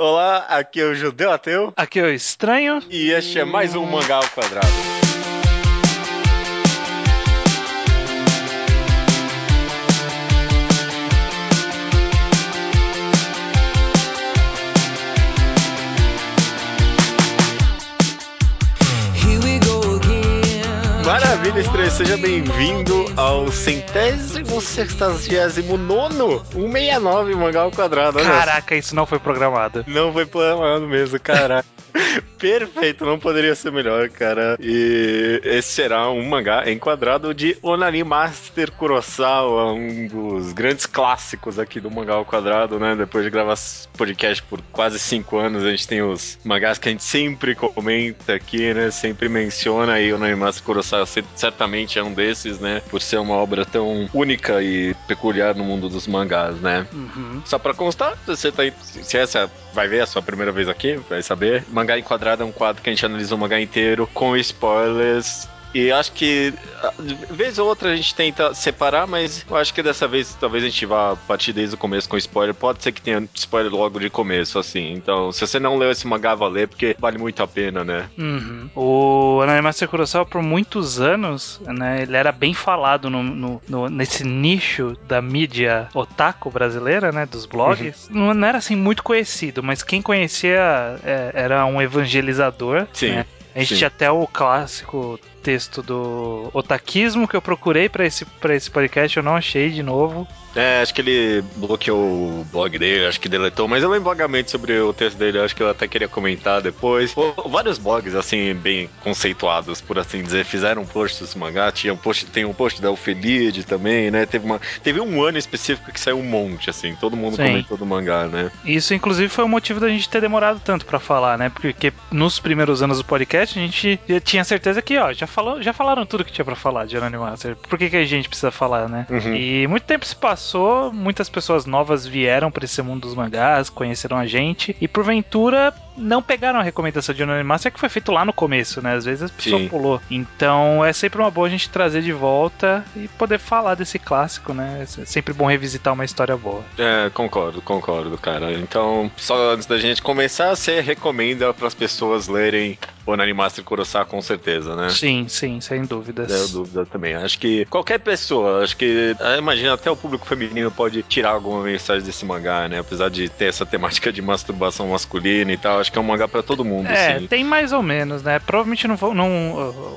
Olá, aqui é o Judeu Ateu. Aqui é o Estranho. E este é mais um Mangá ao Quadrado. Maravilha, estranho. Seja bem-vindo ao centésimo sextagésimo nono 169 Mangá ao Quadrado. Caraca, isso não foi programado. Não foi programado mesmo, cara. Perfeito, não poderia ser melhor, cara. E esse será um mangá enquadrado de Onari Master Kurosawa, um dos grandes clássicos aqui do mangá ao quadrado, né? Depois de gravar podcast por quase cinco anos, a gente tem os mangás que a gente sempre comenta aqui, né? Sempre menciona e Onari Master Kurosawa certamente é um desses, né? Por ser uma obra tão única e peculiar no mundo dos mangás, né? Uhum. Só pra constar, você tá, se essa vai ver a sua primeira vez aqui, vai saber. Mangá Enquadrado é um quadro que a gente analisa o mangá inteiro com spoilers. E acho que, vez ou outra, a gente tenta separar, mas eu acho que dessa vez talvez a gente vá partir desde o começo com spoiler. Pode ser que tenha spoiler logo de começo, assim. Então, se você não leu esse mangá, vá ler, porque vale muito a pena, né? Uhum. O Ananimaster Kurosawa, por muitos anos, né, ele era bem falado no, no, no, nesse nicho da mídia otaku brasileira, né, dos blogs. Uhum. Não, não, era, assim, muito conhecido, mas quem conhecia é, era um evangelizador, Sim. Né? A gente Sim. tinha até o clássico texto do otaquismo que eu procurei para esse, pra esse podcast, eu não achei de novo. É, acho que ele bloqueou o blog dele, acho que deletou, mas eu lembro vagamente sobre o texto dele, acho que eu até queria comentar depois. Vários blogs, assim, bem conceituados, por assim dizer, fizeram um post desse mangá, tinha um post, tem um post da Ofelide também, né? Teve, uma, teve um ano específico que saiu um monte, assim, todo mundo Sim. comentou do mangá, né? Isso, inclusive, foi o motivo da gente ter demorado tanto para falar, né? Porque nos primeiros anos do podcast a gente tinha certeza que, ó, já, falou, já falaram tudo que tinha para falar de Master. Por que, que a gente precisa falar, né? Uhum. E muito tempo se passou, muitas pessoas novas vieram para esse mundo dos mangás, conheceram a gente, e porventura não pegaram a recomendação de Anime Master que foi feito lá no começo, né? Às vezes a pessoa Sim. pulou. Então é sempre uma boa a gente trazer de volta e poder falar desse clássico, né? É sempre bom revisitar uma história boa. É, concordo, concordo, cara. Então, só antes da gente começar, você recomenda para as pessoas lerem Onani Master Kurosawa com certeza, né? Sim, sim, sem dúvidas. É, eu dúvida também. Acho que qualquer pessoa, acho que, ah, imagina, até o público feminino pode tirar alguma mensagem desse mangá, né? Apesar de ter essa temática de masturbação masculina e tal, acho que é um mangá pra todo mundo, É, assim. tem mais ou menos, né? Provavelmente não, vão- não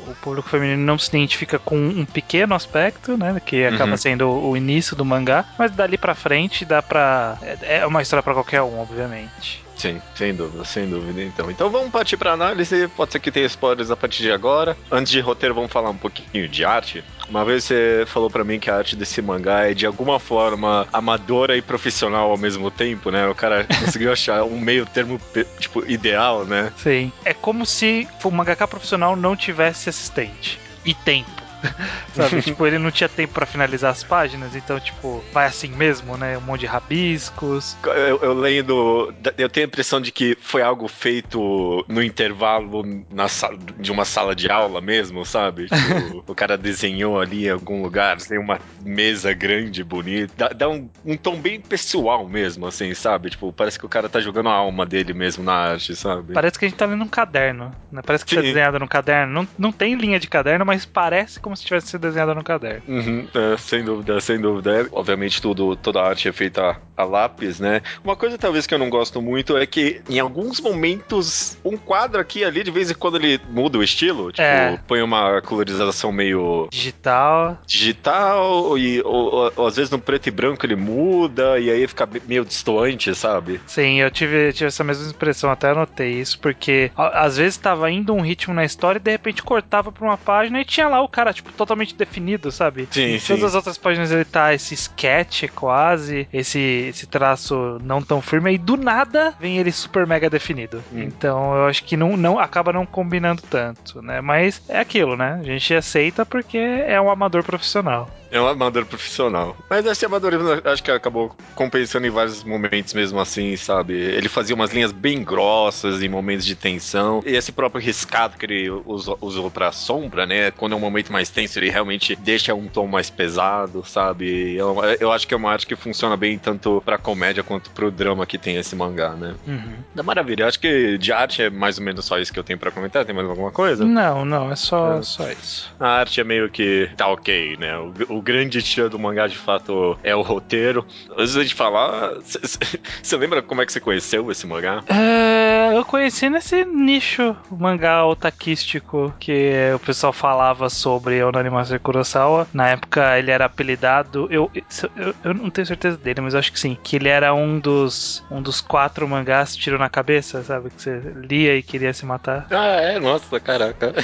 o público feminino não se identifica com um pequeno aspecto, né? Que acaba Uhum. sendo o início do mangá, mas dali pra frente dá pra. É é uma história pra qualquer um, obviamente. Sim, sem dúvida, sem dúvida. Então, então vamos partir pra análise. Pode ser que tenha spoilers a partir de agora. Antes de roteiro, vamos falar um pouquinho de arte. Uma vez você falou pra mim que a arte desse mangá é de alguma forma amadora e profissional ao mesmo tempo, né? O cara conseguiu achar um meio termo tipo ideal, né? Sim. É como se o mangaka profissional não tivesse assistente. E tempo. Sabe? tipo, ele não tinha tempo pra finalizar as páginas, então, tipo, vai assim mesmo, né? Um monte de rabiscos. Eu, eu lendo, eu tenho a impressão de que foi algo feito no intervalo na sala, de uma sala de aula mesmo, sabe? Tipo, o cara desenhou ali em algum lugar, tem uma mesa grande, bonita. Dá, dá um, um tom bem pessoal mesmo, assim, sabe? Tipo, parece que o cara tá jogando a alma dele mesmo na arte, sabe? Parece que a gente tá lendo um caderno, né? Parece que Sim. foi desenhado no caderno. Não, não tem linha de caderno, mas parece como se tivesse sido desenhado no caderno. Uhum, é, sem dúvida, sem dúvida. É, obviamente, tudo, toda a arte é feita a lápis, né? Uma coisa talvez que eu não gosto muito é que em alguns momentos um quadro aqui e ali, de vez em quando ele muda o estilo, tipo, É. põe uma colorização meio Digital. digital e ou, ou- às vezes no preto e branco ele muda e aí fica meio distoante, sabe? Sim, eu tive, tive essa mesma impressão, até anotei isso, porque às vezes tava indo um ritmo na história e de repente cortava pra uma página e tinha lá o cara, tipo, totalmente definido, sabe? Sim, Em sim. Todas as outras páginas ele tá esse sketch quase, esse, esse traço não tão firme, e do nada vem ele super mega definido. Hum. Então eu acho que não, não acaba não combinando tanto, né? Mas é aquilo, né? A gente aceita porque é um amador profissional. É um amador profissional. Mas esse amadorismo acho que acabou compensando em vários momentos mesmo assim, sabe? Ele fazia umas linhas bem grossas em momentos de tensão. E esse próprio riscado que ele usou, usou pra sombra, né? Quando é um momento mais tenso, ele realmente deixa um tom mais pesado, sabe? Eu, eu acho que é uma arte que funciona bem tanto pra comédia quanto pro drama que tem esse mangá, né? Uhum. Da maravilha. Eu acho que de arte é mais ou menos só isso que eu tenho pra comentar. Tem mais alguma coisa? Não, não, é só, é. só isso. A arte é meio que tá ok, né? O, o grande tira do mangá de fato é o roteiro. Antes de falar, você lembra como é que você conheceu esse mangá? É, eu conheci nesse nicho mangá otaquístico que o pessoal falava sobre Onanimasu Kurosawa. Na época ele era apelidado, eu, eu, eu não tenho certeza dele, mas eu acho que sim, que ele era um dos, um dos quatro mangás tiro na cabeça, sabe? Que você lia e queria se matar. Ah, é? Nossa, caraca.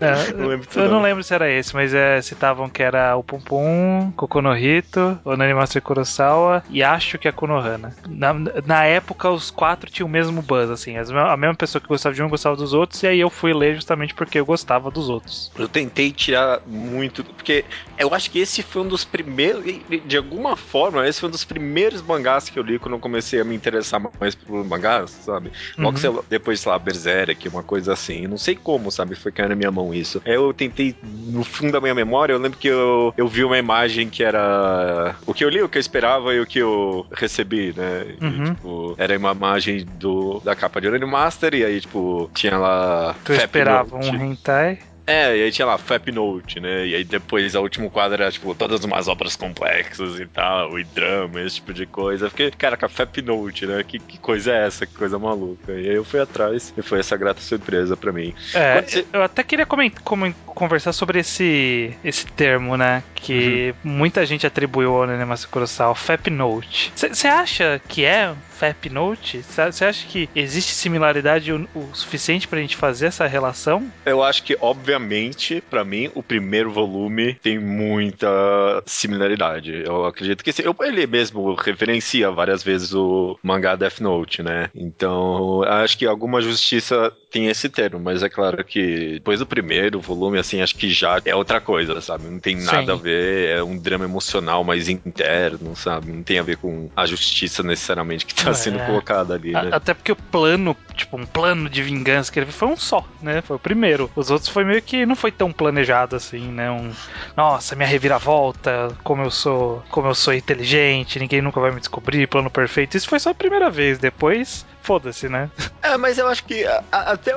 É, não lembro eu não. não lembro se era esse, mas é, citavam que era o Pum Pum, Kokonohito, Onanimasu Kurosawa e acho que a Konohana. Na, na época, os quatro tinham o mesmo buzz, assim. A mesma pessoa que gostava de um gostava dos outros, e aí eu fui ler justamente porque eu gostava dos outros. Eu tentei tirar muito, porque eu acho que esse foi um dos primeiros, de alguma forma, esse foi um dos primeiros mangás que eu li quando eu comecei a me interessar mais por mangás, sabe? Logo uhum. depois, sei lá, Berserk, uma coisa assim. Não sei como, sabe? Foi caindo na minha mão isso. Aí eu tentei, no fundo da minha memória, eu lembro que eu, eu vi uma imagem que era o que eu li, o que eu esperava e o que eu recebi, né? Uhum. E, tipo, era uma imagem do, da capa de Orani Master e aí, tipo, tinha lá. Tu esperava um hentai? É, e aí tinha lá Fap Note, né? E aí depois o último quadro era, tipo, todas umas obras complexas e tal, e drama, esse tipo de coisa. Eu fiquei, caraca, Fap Note, né? Que, que coisa é essa? Que coisa maluca. E aí eu fui atrás e foi essa grata surpresa para mim. É, você... eu até queria comentar, conversar sobre esse, esse termo, né? Que uhum. muita gente atribuiu ao Nenemasa Kurosawa, Fap Note. Você acha que é Fap Note? Você acha que existe similaridade o, o suficiente pra gente fazer essa relação? Eu acho que, obviamente, para mim, o primeiro volume tem muita similaridade. Eu acredito que ele mesmo referencia várias vezes o mangá Death Note, né? Então, acho que alguma justiça tem esse termo, mas é claro que depois do primeiro volume, assim, acho que já é outra coisa, sabe? Não tem nada Sim. a ver, é um drama emocional mais interno, sabe? Não tem a ver com a justiça necessariamente que tá tá sendo é. colocada ali, né? Até porque o plano, tipo, um plano de vingança que ele foi um só, né? Foi o primeiro. Os outros foi meio que não foi tão planejado assim, né? Um, nossa, minha reviravolta, como eu sou, como eu sou inteligente, ninguém nunca vai me descobrir, plano perfeito. Isso foi só a primeira vez. Depois foda-se, né? É, mas eu acho que a, a, até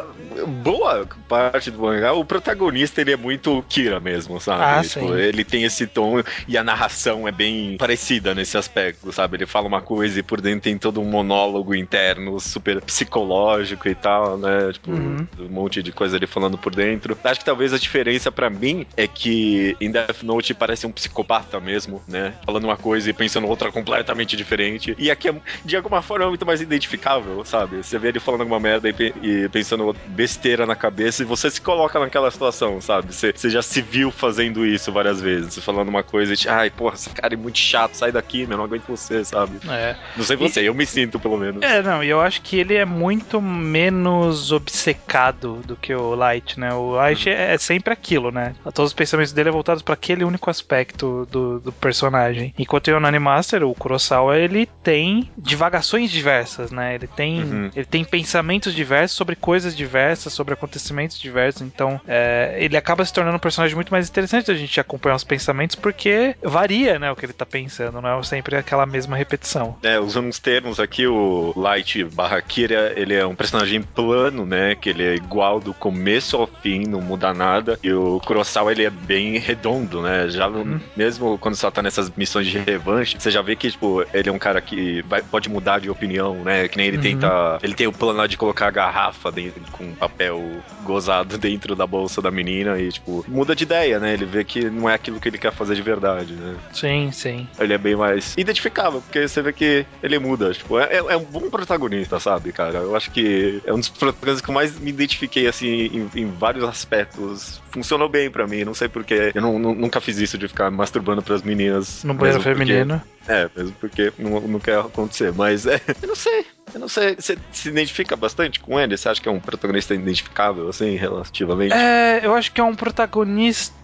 boa parte do mangá, o protagonista ele é muito Kira mesmo, sabe? Ah, tipo, ele tem esse tom e a narração é bem parecida nesse aspecto, sabe? Ele fala uma coisa e por dentro tem todo um monólogo interno super psicológico e tal, né? Tipo, uhum. um monte de coisa ele falando por dentro. Acho que talvez a diferença para mim é que em Death Note parece um psicopata mesmo, né? Falando uma coisa e pensando outra completamente diferente. E aqui, é, de alguma forma, é muito mais identificável sabe? Você vê ele falando alguma merda e, e, pensando besteira na cabeça e você se coloca naquela situação, sabe? Você, você já se viu fazendo isso várias vezes, falando uma coisa e, ai, porra, esse cara é muito chato, sai daqui, meu, não aguento você, sabe? É. Não sei você, e... eu me sinto pelo menos. É, não, e eu acho que ele é muito menos obcecado do que o Light, né? O Light é, é sempre aquilo, né? Todos os pensamentos dele é voltados para aquele único aspecto do, do personagem. Enquanto o Yonani Master, o Kurosawa, ele tem divagações diversas, né? Ele tem tem, uhum. ele tem pensamentos diversos sobre coisas diversas, sobre acontecimentos diversos. Então, é, ele acaba se tornando um personagem muito mais interessante a gente acompanhar os pensamentos, porque varia, né, o que ele tá pensando, não é sempre aquela mesma repetição. É, usando uns termos aqui, o Light barra Kira, ele é um personagem plano, né, que ele é igual do começo ao fim, não muda nada, e o Kurosawa, ele é bem redondo, né, já uhum. mesmo quando você tá nessas missões de revanche, você já vê que, tipo, ele é um cara que vai, pode mudar de opinião, né, que nem ele uhum. tem Uhum. Ele tem o plano lá de colocar a garrafa dentro, com papel gozado dentro da bolsa da menina e, tipo, muda de ideia, né? Ele vê que não é aquilo que ele quer fazer de verdade, né? Sim, sim. Ele é bem mais identificável, porque você vê que ele muda. Tipo, é, é um bom protagonista, sabe, cara? Eu acho que é um dos protagonistas que eu mais me identifiquei, assim, em, em vários aspectos. Funcionou bem para mim, não sei porquê. Eu não, nunca fiz isso de ficar masturbando pras meninas. No banheiro feminino. É, mesmo porque não, não quer acontecer, mas é, eu não sei. Eu não sei, você se identifica bastante com ele? Você acha que é um protagonista identificável, assim, relativamente? É, eu acho que é um protagonista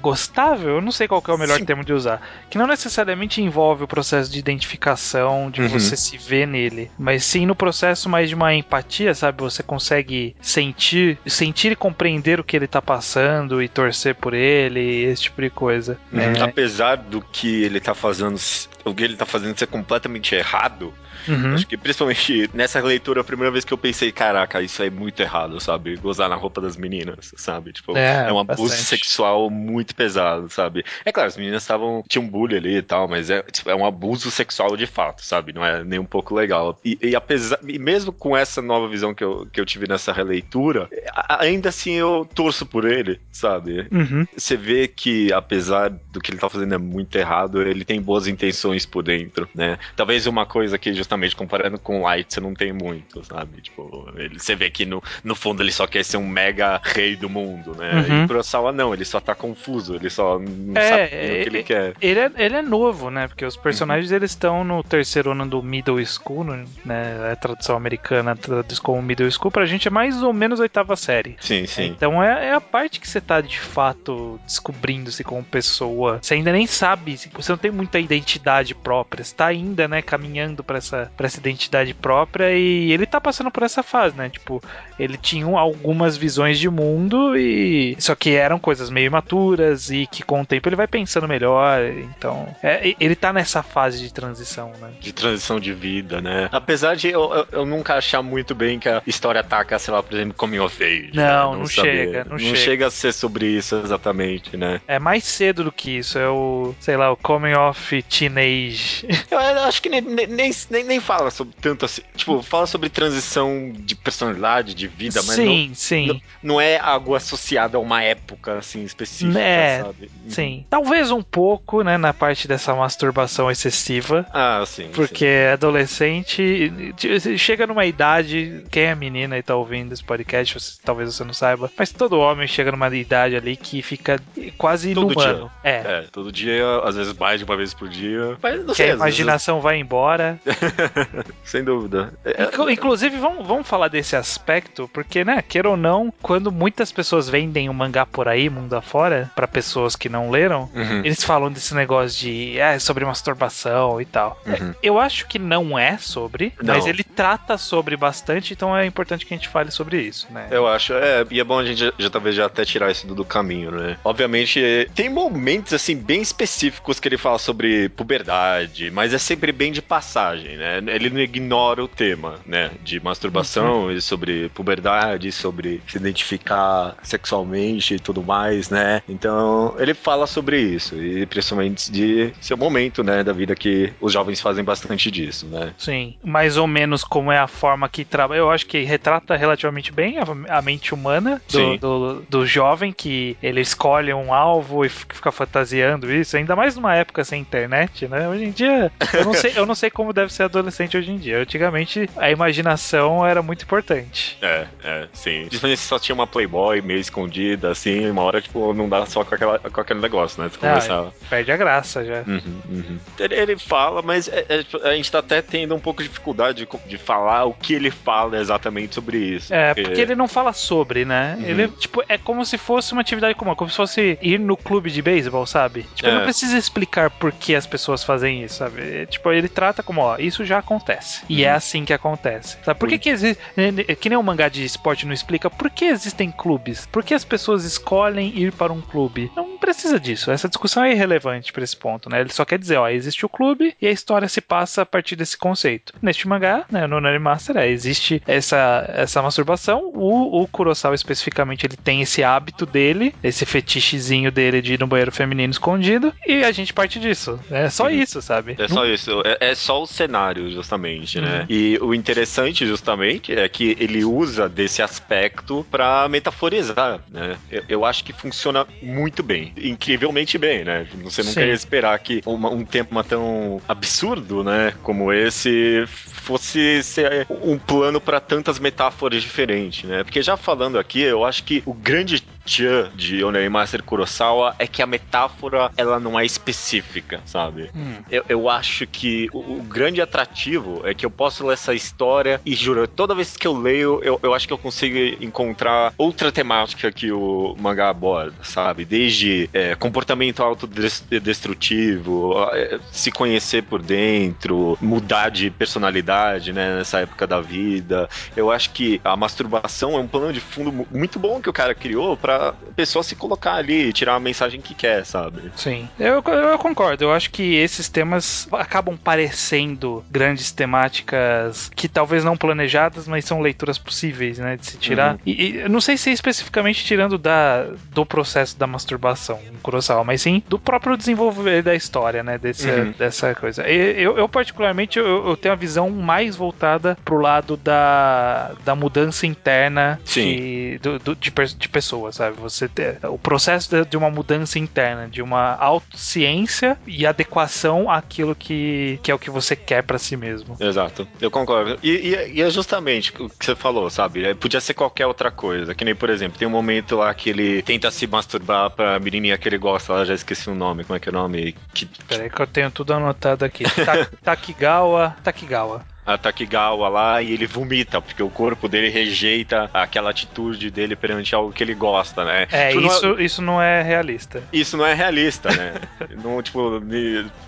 gostável, eu não sei qual é o melhor Sim. termo de usar, que não necessariamente envolve o processo de identificação, de uhum. você se ver nele, mas sim no processo mais de uma empatia, sabe? Você consegue sentir, sentir e compreender o que ele tá passando e torcer por ele, esse tipo de coisa. Uhum. É... Apesar do que ele tá fazendo, o que ele tá fazendo ser completamente errado, Uhum. Acho que principalmente nessa leitura, a primeira vez que eu pensei, caraca, isso é muito errado, sabe? Gozar na roupa das meninas, sabe? Tipo, é, é um abuso bastante. sexual muito pesado, sabe? É claro, as meninas estavam. Tinha um bullying ali e tal, mas é, tipo, é um abuso sexual de fato, sabe? Não é nem um pouco legal. E, e apesar. E mesmo com essa nova visão que eu, que eu tive nessa releitura, ainda assim eu torço por ele, sabe? Uhum. Você vê que, apesar do que ele tá fazendo é muito errado, ele tem boas intenções por dentro, né? Talvez uma coisa que justamente comparando com Light, você não tem muito, sabe? Tipo, ele, você vê que no, no fundo ele só quer ser um mega rei do mundo, né? Uhum. E Kurosawa não, ele só tá confuso, ele só não é, sabe o que ele quer. Ele é, ele é novo, né? Porque os personagens uhum. eles estão no terceiro ano do Middle School, né? A tradução americana traduz como Middle School, pra gente é mais ou menos a oitava série. Sim, sim. Então é, é a parte que você tá de fato descobrindo-se como pessoa. Você ainda nem sabe, você não tem muita identidade própria, você tá ainda, né, caminhando para essa para essa identidade própria e ele tá passando por essa fase, né? Tipo, ele tinha algumas visões de mundo e só que eram coisas meio imaturas e que com o tempo ele vai pensando melhor. Então, é, ele tá nessa fase de transição, né? De transição de vida, né? Apesar de eu, eu, eu nunca achar muito bem que a história ataca, sei lá, por exemplo, Coming of Age. Não, né? não, não chega, não, não chega. chega a ser sobre isso exatamente, né? É mais cedo do que isso, é o, sei lá, o Coming of Teenage. Eu acho que nem, nem, nem, nem fala sobre tanto assim. Tipo, fala sobre transição de personalidade, de vida, mas sim, não, sim. Não, não, é algo associado a uma época assim específica, é, sabe? Sim. Uhum. Talvez um pouco, né, na parte dessa masturbação excessiva. Ah, sim. Porque sim. adolescente chega numa idade, quem é menina e tá ouvindo esse podcast, você, talvez você não saiba, mas todo homem chega numa idade ali que fica quase todo inumano. Dia. É. é, todo dia, às vezes mais de uma vez por dia. Mas não que sei, a imaginação vezes... vai embora. Sem dúvida. É, inclusive, vamos, vamos falar desse aspecto, porque, né, queira ou não, quando muitas pessoas vendem o um mangá por aí, mundo afora, para pessoas que não leram, uhum. eles falam desse negócio de é, sobre masturbação e tal. Uhum. Eu acho que não é sobre, não. mas ele trata sobre bastante, então é importante que a gente fale sobre isso, né? Eu acho, é, e é bom a gente já, já talvez já até tirar isso do, do caminho, né? Obviamente, tem momentos, assim, bem específicos que ele fala sobre puberdade, mas é sempre bem de passagem, né? Ele não ignora o tema, né? De masturbação uhum. e sobre puberdade, sobre se identificar sexualmente e tudo mais, né? Então, ele fala sobre isso, e principalmente de seu momento, né? Da vida que os jovens fazem bastante disso, né? Sim, mais ou menos como é a forma que trabalha. Eu acho que retrata relativamente bem a, a mente humana do, do, do, jovem, que ele escolhe um alvo e fica fantasiando isso, ainda mais numa época sem internet, né? Hoje em dia, eu não sei, eu não sei como deve ser adolescente hoje em dia. Antigamente a imaginação era muito importante. É, é, sim. Principalmente se só tinha uma Playboy meio escondida, assim, uma hora, tipo, não dá só com, aquela, com aquele negócio, né? Ah, perde a graça já. Uhum, uhum. Ele, ele, fala, mas é, é, a gente tá até tendo um pouco de dificuldade de, de, falar o que ele fala exatamente sobre isso. É, porque, porque ele não fala sobre, né? Uhum. Ele, tipo, é como se fosse uma atividade comum, como se fosse ir no clube de beisebol, sabe? Tipo, é. não precisa explicar por que as pessoas fazem isso, sabe? É, tipo, ele trata como, ó, isso já acontece. E é uhum. assim que acontece. Sabe? Por que, que existe. Né, né, que nem um mangá de esporte não explica por que existem clubes? Por que as pessoas escolhem ir para um clube? Não precisa disso. Essa discussão é irrelevante para esse ponto, né? Ele só quer dizer, ó, existe o clube e a história se passa a partir desse conceito. Neste mangá, né, no Nani Master, é, existe essa, essa masturbação. O, o Kurosawa especificamente ele tem esse hábito dele, esse fetichezinho dele de ir no banheiro feminino escondido, e a gente parte disso. É só isso, sabe? É só isso. É, é só o cenário, justamente, né? Uhum. E o interessante, justamente, é que ele usa desse aspecto para metaforizar, né? Eu, eu, acho que funciona muito bem, incrivelmente bem, né? Você não Sim. quer esperar que uma, um tema tão absurdo, né, como esse fosse ser um plano para tantas metáforas diferentes, né? Porque já falando aqui, eu acho que o grande tchan de Onei Master Kurosawa é que a metáfora ela não é específica, sabe? Hum. Eu, eu acho que o, o, grande atrativo é que eu posso ler essa história e juro, toda vez que eu leio, eu, eu acho que eu consigo encontrar outra temática que o mangá aborda, sabe? Desde é, comportamento autodestrutivo, é, se conhecer por dentro, mudar de personalidade, né, nessa época da vida. Eu acho que a masturbação é um plano de fundo muito bom que o cara criou pra pessoa se colocar ali e tirar a mensagem que quer, sabe? Sim, eu, eu concordo. Eu acho que esses temas acabam parecendo grandes temáticas que talvez não planejadas, mas são leituras possíveis, né, de se tirar. Uhum. E, e não sei se especificamente tirando da, do processo da masturbação em Kurosawa, mas sim do próprio desenvolver da história, né, desse, uhum. dessa coisa. Eu, eu particularmente, eu, eu, tenho a visão mais voltada pro lado da, da mudança interna de, do, do, de, de pessoas, sabe? Você ter, o processo de uma mudança interna, de uma autociência e adequação àquilo que, que é o que você quer para si mesmo. Exato, eu concordo. E, e, e, é justamente o que você falou, sabe? É, podia ser qualquer outra coisa. Que nem, por exemplo, tem um momento lá que ele tenta se masturbar pra menininha que ele gosta, ela já esqueci o nome, como é que é o nome? Que... Peraí que eu tenho tudo anotado aqui. Takigawa, Takigawa a Takigawa lá e ele vomita, porque o corpo dele rejeita aquela atitude dele perante algo que ele gosta, né? É, tipo, isso, não é... isso não é realista. Isso não é realista, né? não, tipo,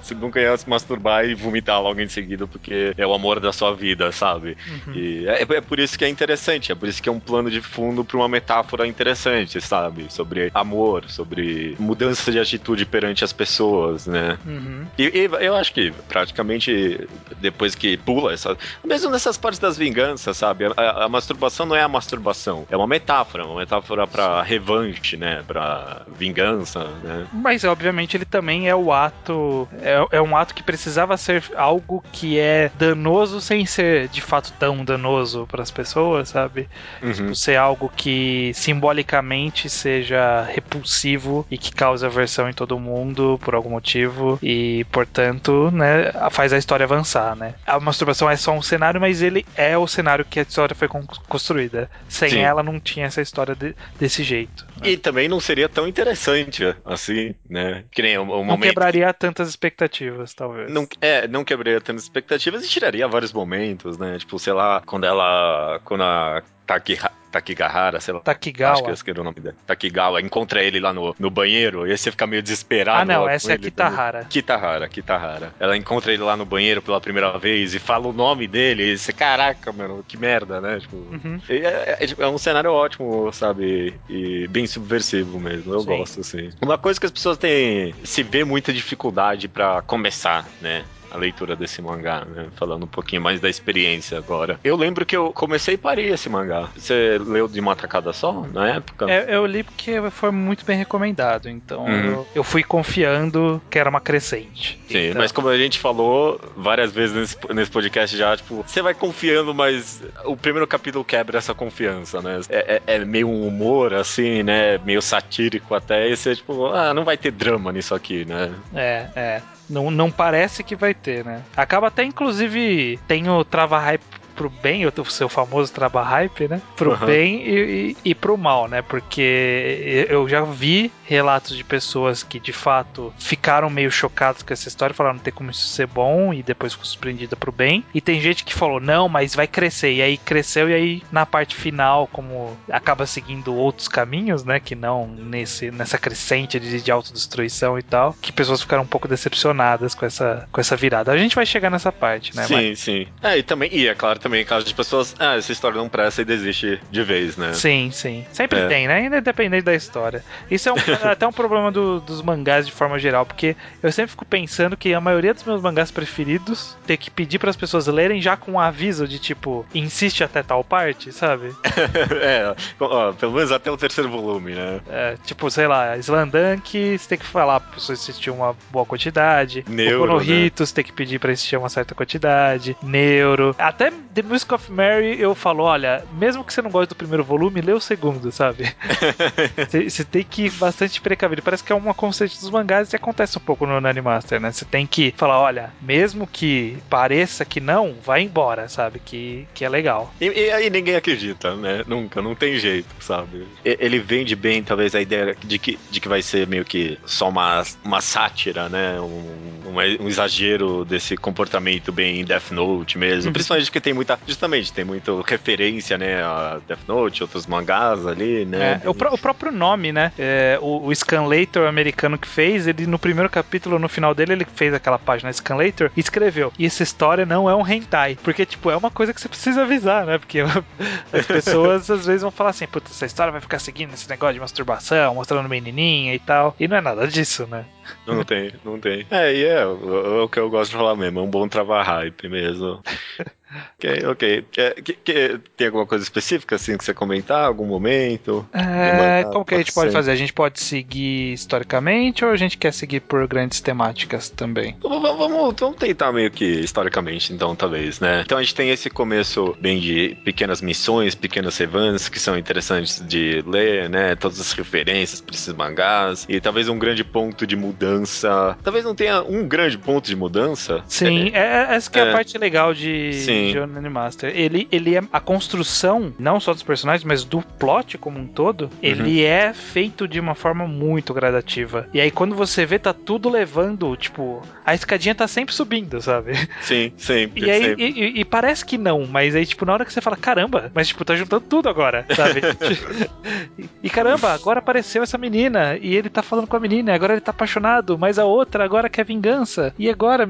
você nunca ia se masturbar e vomitar logo em seguida, porque é o amor da sua vida, sabe? Uhum. E é, é, por isso que é interessante, é por isso que é um plano de fundo para uma metáfora interessante, sabe? Sobre amor, sobre mudança de atitude perante as pessoas, né? Uhum. E, e eu acho que praticamente depois que pula essa mesmo nessas partes das vinganças, sabe? A, a, masturbação não é a masturbação, é uma metáfora, uma metáfora para revanche, né? Para vingança, né? Mas obviamente ele também é o ato, é, é um ato que precisava ser algo que é danoso sem ser de fato tão danoso para as pessoas, sabe? Uhum. Tipo, ser algo que simbolicamente seja repulsivo e que cause aversão em todo mundo por algum motivo e, portanto, né, faz a história avançar, né? A masturbação é só um cenário, mas ele é o cenário que a história foi construída. Sem Sim. ela não tinha essa história de, desse jeito. Né? E também não seria tão interessante assim, né? Que nem o, o não momento. Não quebraria tantas expectativas, talvez. Não, é, não quebraria tantas expectativas e tiraria vários momentos, né? Tipo, sei lá, quando ela. Quando a Taki, Takigahara, sei lá. Takigawa. Acho que eu esqueci o nome dele. Takigawa, encontra ele lá no, no banheiro e aí você fica meio desesperado. Ah, não, essa é a Kitahara. Kitahara, Kitahara. Ela encontra ele lá no banheiro pela primeira vez e fala o nome dele e você, caraca, mano, que merda, né? Tipo, uhum. é, é, é, é, um cenário ótimo, sabe? E bem subversivo mesmo, eu Sim. gosto, assim. Uma coisa que as pessoas têm, se vê muita dificuldade para começar, né? A leitura desse mangá, né? Falando um pouquinho mais da experiência agora. Eu lembro que eu comecei e parei esse mangá. Você leu de uma tacada só na época? É, eu li porque foi muito bem recomendado, então uhum. eu, eu, fui confiando que era uma crescente. Sim, então... mas como a gente falou várias vezes nesse, nesse podcast já, tipo, você vai confiando, mas o primeiro capítulo quebra essa confiança, né? É, é, é meio um humor, assim, né? Meio satírico até, e você, tipo, ah, não vai ter drama nisso aqui, né? É, é. Não, não parece que vai ter, né? Acaba até, inclusive, tem o Trava Hype pro bem, o seu famoso traba hype, né? Pro uhum. bem e, e, e pro mal, né? Porque eu já vi relatos de pessoas que de fato ficaram meio chocados com essa história, falaram não tem como isso ser bom e depois ficou surpreendida pro bem. E tem gente que falou não, mas vai crescer. E aí cresceu e aí na parte final, como acaba seguindo outros caminhos, né? Que não nesse, nessa crescente de, de autodestruição e tal, que pessoas ficaram um pouco decepcionadas com essa, com essa virada. A gente vai chegar nessa parte, né? Sim, mas... sim. É, e também, e é claro também caso de pessoas, ah, essa história não presta e desiste de vez, né? Sim, sim. Sempre é. tem, né? Independente da história. Isso é um, até um problema do, dos mangás de forma geral, porque eu sempre fico pensando que a maioria dos meus mangás preferidos tem que pedir para as pessoas lerem já com um aviso de tipo, insiste até tal parte, sabe? é, ó, pelo menos até o terceiro volume, né? É, tipo, sei lá, Slandunk, você tem que falar pra pessoa assistir uma boa quantidade. Neuro, né? você tem que pedir pra assistir uma certa quantidade. Neuro. Até The Music of Mary, eu falo, olha, mesmo que você não goste do primeiro volume, lê o segundo, sabe? Você tem que ir bastante precavido. Parece que é uma conceito dos mangás e acontece um pouco no Nani Master, né? Você tem que falar, olha, mesmo que pareça que não, vai embora, sabe? Que, que é legal. E, e aí ninguém acredita, né? Nunca, não tem jeito, sabe? Ele vende bem, talvez, a ideia de que, de que vai ser meio que só uma, uma sátira, né? Um, um, um exagero desse comportamento bem Death Note mesmo. Uhum. Principalmente porque tem Justamente, tem muita referência, né? A Death Note, outros mangás ali, né? É, o, o, próprio nome, né? É, o, o Scanlator americano que fez, ele no primeiro capítulo, no final dele, ele fez aquela página Scanlator e escreveu. E essa história não é um hentai. Porque, tipo, é uma coisa que você precisa avisar, né? Porque as pessoas às vezes vão falar assim, puta, essa história vai ficar seguindo esse negócio de masturbação, mostrando menininha e tal. E não é nada disso, né? Não tem, não tem. É, e é, é, o que eu gosto de falar mesmo, é um bom travar hype mesmo. Ok, ok. Que, que, tem alguma coisa específica assim que você comentar? Algum momento? É, como que a gente pode fazer? A gente pode seguir historicamente ou a gente quer seguir por grandes temáticas também? Vamos, vamos, vamos tentar meio que historicamente, então, talvez, né? Então a gente tem esse começo bem de pequenas missões, pequenas revances que são interessantes de ler, né? Todas as referências para esses mangás e talvez um grande ponto de mudança. Talvez não tenha um grande ponto de mudança. Sim, é, é essa que é, é a parte legal de. Sim Sim. Johnny Master. Ele, ele é a construção, não só dos personagens, mas do plot como um todo, uhum. ele é feito de uma forma muito gradativa. E aí quando você vê, tá tudo levando, tipo, a escadinha tá sempre subindo, sabe? Sim, sempre. E aí, sempre. E, e, e, parece que não, mas aí, tipo, na hora que você fala, caramba, mas tipo, tá juntando tudo agora, sabe? e caramba, agora apareceu essa menina, e ele tá falando com a menina, agora ele tá apaixonado, mas a outra agora quer vingança. E agora.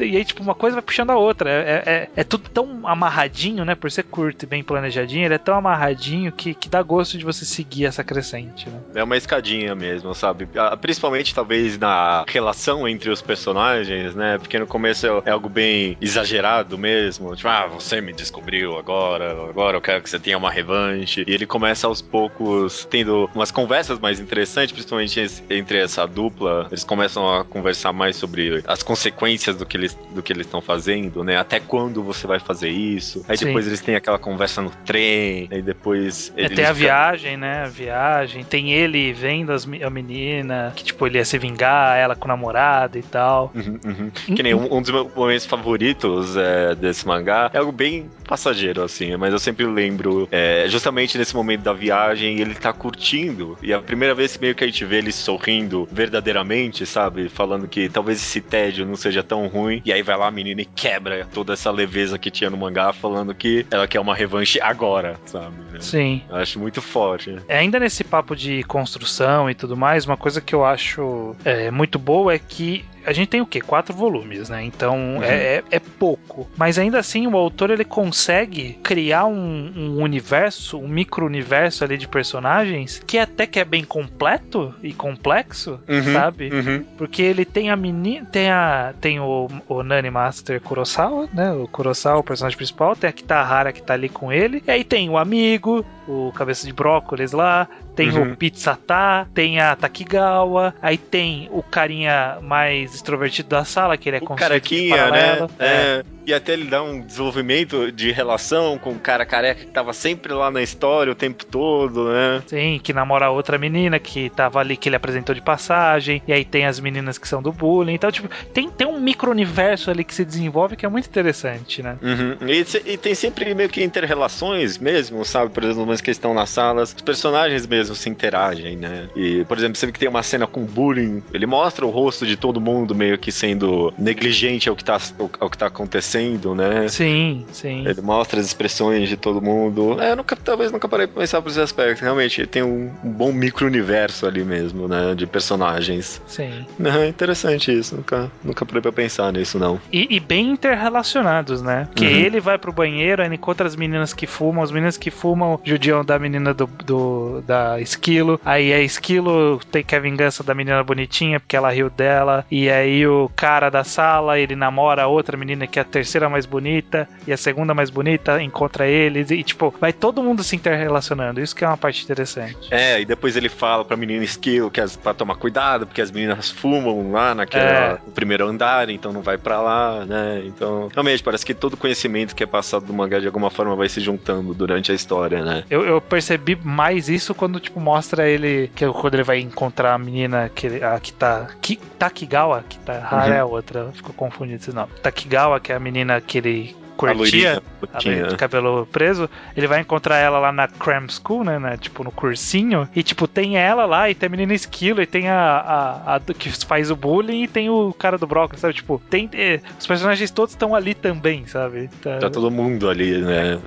E aí, tipo, uma coisa vai puxando a outra. É, é, é tudo tudo tão amarradinho, né? Por ser curto e bem planejadinho, ele é tão amarradinho que, que dá gosto de você seguir essa crescente, né? É uma escadinha mesmo, sabe? Principalmente, talvez, na relação entre os personagens, né? Porque no começo é, é algo bem exagerado mesmo. Tipo, ah, você me descobriu agora, agora eu quero que você tenha uma revanche. E ele começa aos poucos tendo umas conversas mais interessantes, principalmente entre essa dupla. Eles começam a conversar mais sobre as consequências do que eles do que eles estão fazendo, né? Até quando você você vai fazer isso. Aí Sim. depois eles têm aquela conversa no trem, aí depois. É, tem a viagem, né? A viagem. Tem ele vendo as, a menina, que tipo, ele ia se vingar, ela com o namorado e tal. Uhum, uhum. Que nem um, um, dos meus momentos favoritos é, desse mangá é algo bem passageiro, assim, mas eu sempre lembro é, justamente nesse momento da viagem, ele tá curtindo. E a primeira vez meio que a gente vê ele sorrindo verdadeiramente, sabe? Falando que talvez esse tédio não seja tão ruim. E aí vai lá a menina e quebra toda essa leveza que tinha no mangá falando que ela quer uma revanche agora, sabe? Sim. Eu acho muito forte. É, ainda nesse papo de construção e tudo mais, uma coisa que eu acho é, muito boa é que a gente tem o quê? Quatro volumes, né? Então uhum. é, é, é, pouco. Mas ainda assim, o autor ele consegue criar um, um universo, um micro-universo ali de personagens que até que é bem completo e complexo, uhum. sabe? Uhum. Porque ele tem a menina, tem a tem o, o Nani Master Kurosawa, né? O Kurosawa, o personagem principal, tem a Kitahara que tá ali com ele, e aí tem o amigo, o cabeça de brócolis lá, tem uhum. o Pizzatá, tem a Takigawa, aí tem o carinha mais extrovertido da sala, que ele é o caraquinha, né? É. é. E até ele dá um desenvolvimento de relação com o cara careca que tava sempre lá na história o tempo todo, né? Sim, que namora outra menina que tava ali, que ele apresentou de passagem. E aí tem as meninas que são do bullying. Então, tipo, tem, tem um micro-universo ali que se desenvolve que é muito interessante, né? Uhum. E, e, tem sempre meio que inter-relações mesmo, sabe? Por exemplo, umas que estão nas salas, os personagens mesmo se interagem, né? E, por exemplo, sempre que tem uma cena com bullying, ele mostra o rosto de todo mundo meio que sendo negligente ao que tá, ao que tá acontecendo né? Sim, sim. Ele mostra as expressões de todo mundo. É, eu nunca, talvez nunca parei pra pensar por esse aspecto. Realmente, tem um, um bom micro-universo ali mesmo, né? De personagens. Sim. É interessante isso. Nunca, nunca parei pra pensar nisso, não. E, e bem interrelacionados, né? Que uhum. ele vai pro banheiro, aí encontra as meninas que fumam, as meninas que fumam judiam da menina do, do da Esquilo. Aí a Esquilo tem que a vingança da menina bonitinha porque ela riu dela. E aí o cara da sala, ele namora a outra menina que é a terceira mais bonita e a segunda mais bonita encontra eles e, tipo, vai todo mundo se interrelacionando. Isso que é uma parte interessante. É, e depois ele fala pra menina Skill que as, pra tomar cuidado, porque as meninas fumam lá naquele é. primeiro andar, então não vai para lá, né? Então, realmente, parece que todo conhecimento que é passado do mangá de alguma forma vai se juntando durante a história, né? Eu, eu percebi mais isso quando, tipo, mostra ele, que quando ele vai encontrar a menina que, a, que tá. Ki, Takigawa, que tá. Uhum. Ah, é a outra, ficou confundido esse nome. Takigawa, que é a menina que ele curtia, a de cabelo preso, ele vai encontrar ela lá na Cram School, né, né, Tipo, no cursinho. E, tipo, tem ela lá, e tem a menina esquilo, e tem a, a, a que faz o bullying, e tem o cara do brócolis, sabe? Tipo, tem. Eh, os personagens todos estão ali também, sabe? Tá, tá todo mundo ali, né?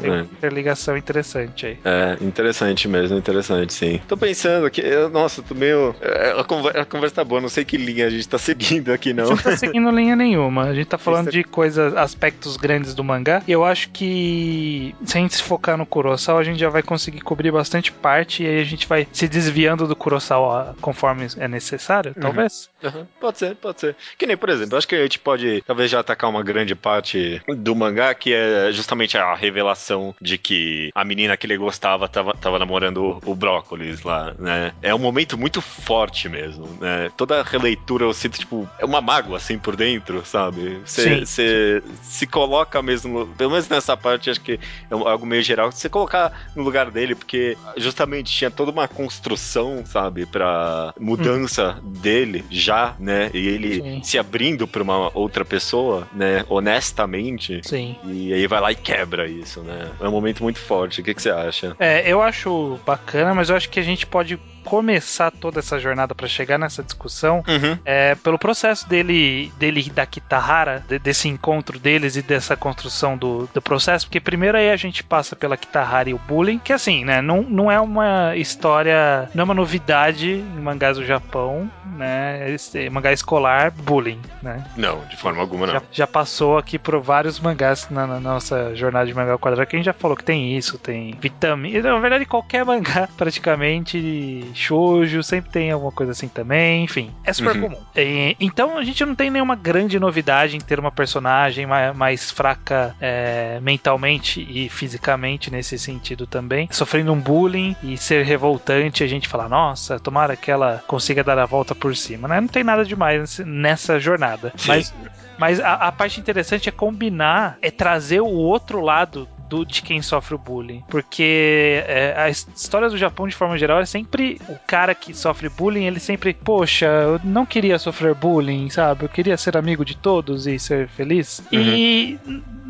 Tem é. uma ligação interessante aí. É, interessante mesmo, interessante, sim. Tô pensando aqui, nossa, tô meio. É, a conversa, a conversa tá boa, não sei que linha a gente tá seguindo aqui, não. A gente não tá seguindo linha nenhuma. A gente tá falando de coisas, aspectos grandes do mangá. Eu acho que se a gente se focar no Kurosawa, a gente já vai conseguir cobrir bastante parte e aí a gente vai se desviando do Kurosawa conforme é necessário, uhum. talvez. Uhum. Pode ser, pode ser. Que nem, por exemplo, acho que a gente pode talvez já atacar uma grande parte do mangá, que é justamente a revelação de que a menina que ele gostava tava, tava namorando o, o Brócolis lá, né? É um momento muito forte mesmo, né? Toda releitura eu sinto, tipo, é uma mágoa assim por dentro, sabe? Você se coloca coloca mesmo, pelo menos nessa parte, acho que é algo meio geral, você colocar no lugar dele, porque justamente tinha toda uma construção, sabe, pra mudança hum. dele já, né? E ele Sim. se abrindo pra uma outra pessoa, né? Honestamente. Sim. E aí vai lá e quebra isso, né? É um momento muito forte. O que, que você acha? É, eu acho bacana, mas eu acho que a gente pode começar toda essa jornada para chegar nessa discussão uhum. é pelo processo dele, dele da Kitahara, de, desse encontro deles e dessa construção do, do processo, porque primeiro aí a gente passa pela Kitahara e o bullying, que assim, né, não, não é uma história, não é uma novidade em mangás do Japão, né, esse, mangá escolar, bullying, né. Não, de forma alguma não. Já, já passou aqui por vários mangás na, na, nossa jornada de mangá quadrado, que a gente já falou que tem isso, tem vitamina, na verdade qualquer mangá praticamente shoujo, sempre tem alguma coisa assim também, enfim, é super uhum. comum. E, então a gente não tem nenhuma grande novidade em ter uma personagem mais, mais fraca é, mentalmente e fisicamente nesse sentido também, sofrendo um bullying e ser revoltante, a gente fala, nossa, tomara que ela consiga dar a volta por cima, né? Não tem nada demais nessa jornada. Sim. Mas mas a, a, parte interessante é combinar, é trazer o outro lado do, de quem sofre o bullying. Porque é, a história do Japão, de forma geral, é sempre o cara que sofre bullying, ele sempre, poxa, eu não queria sofrer bullying, sabe? Eu queria ser amigo de todos e ser feliz. Uhum. E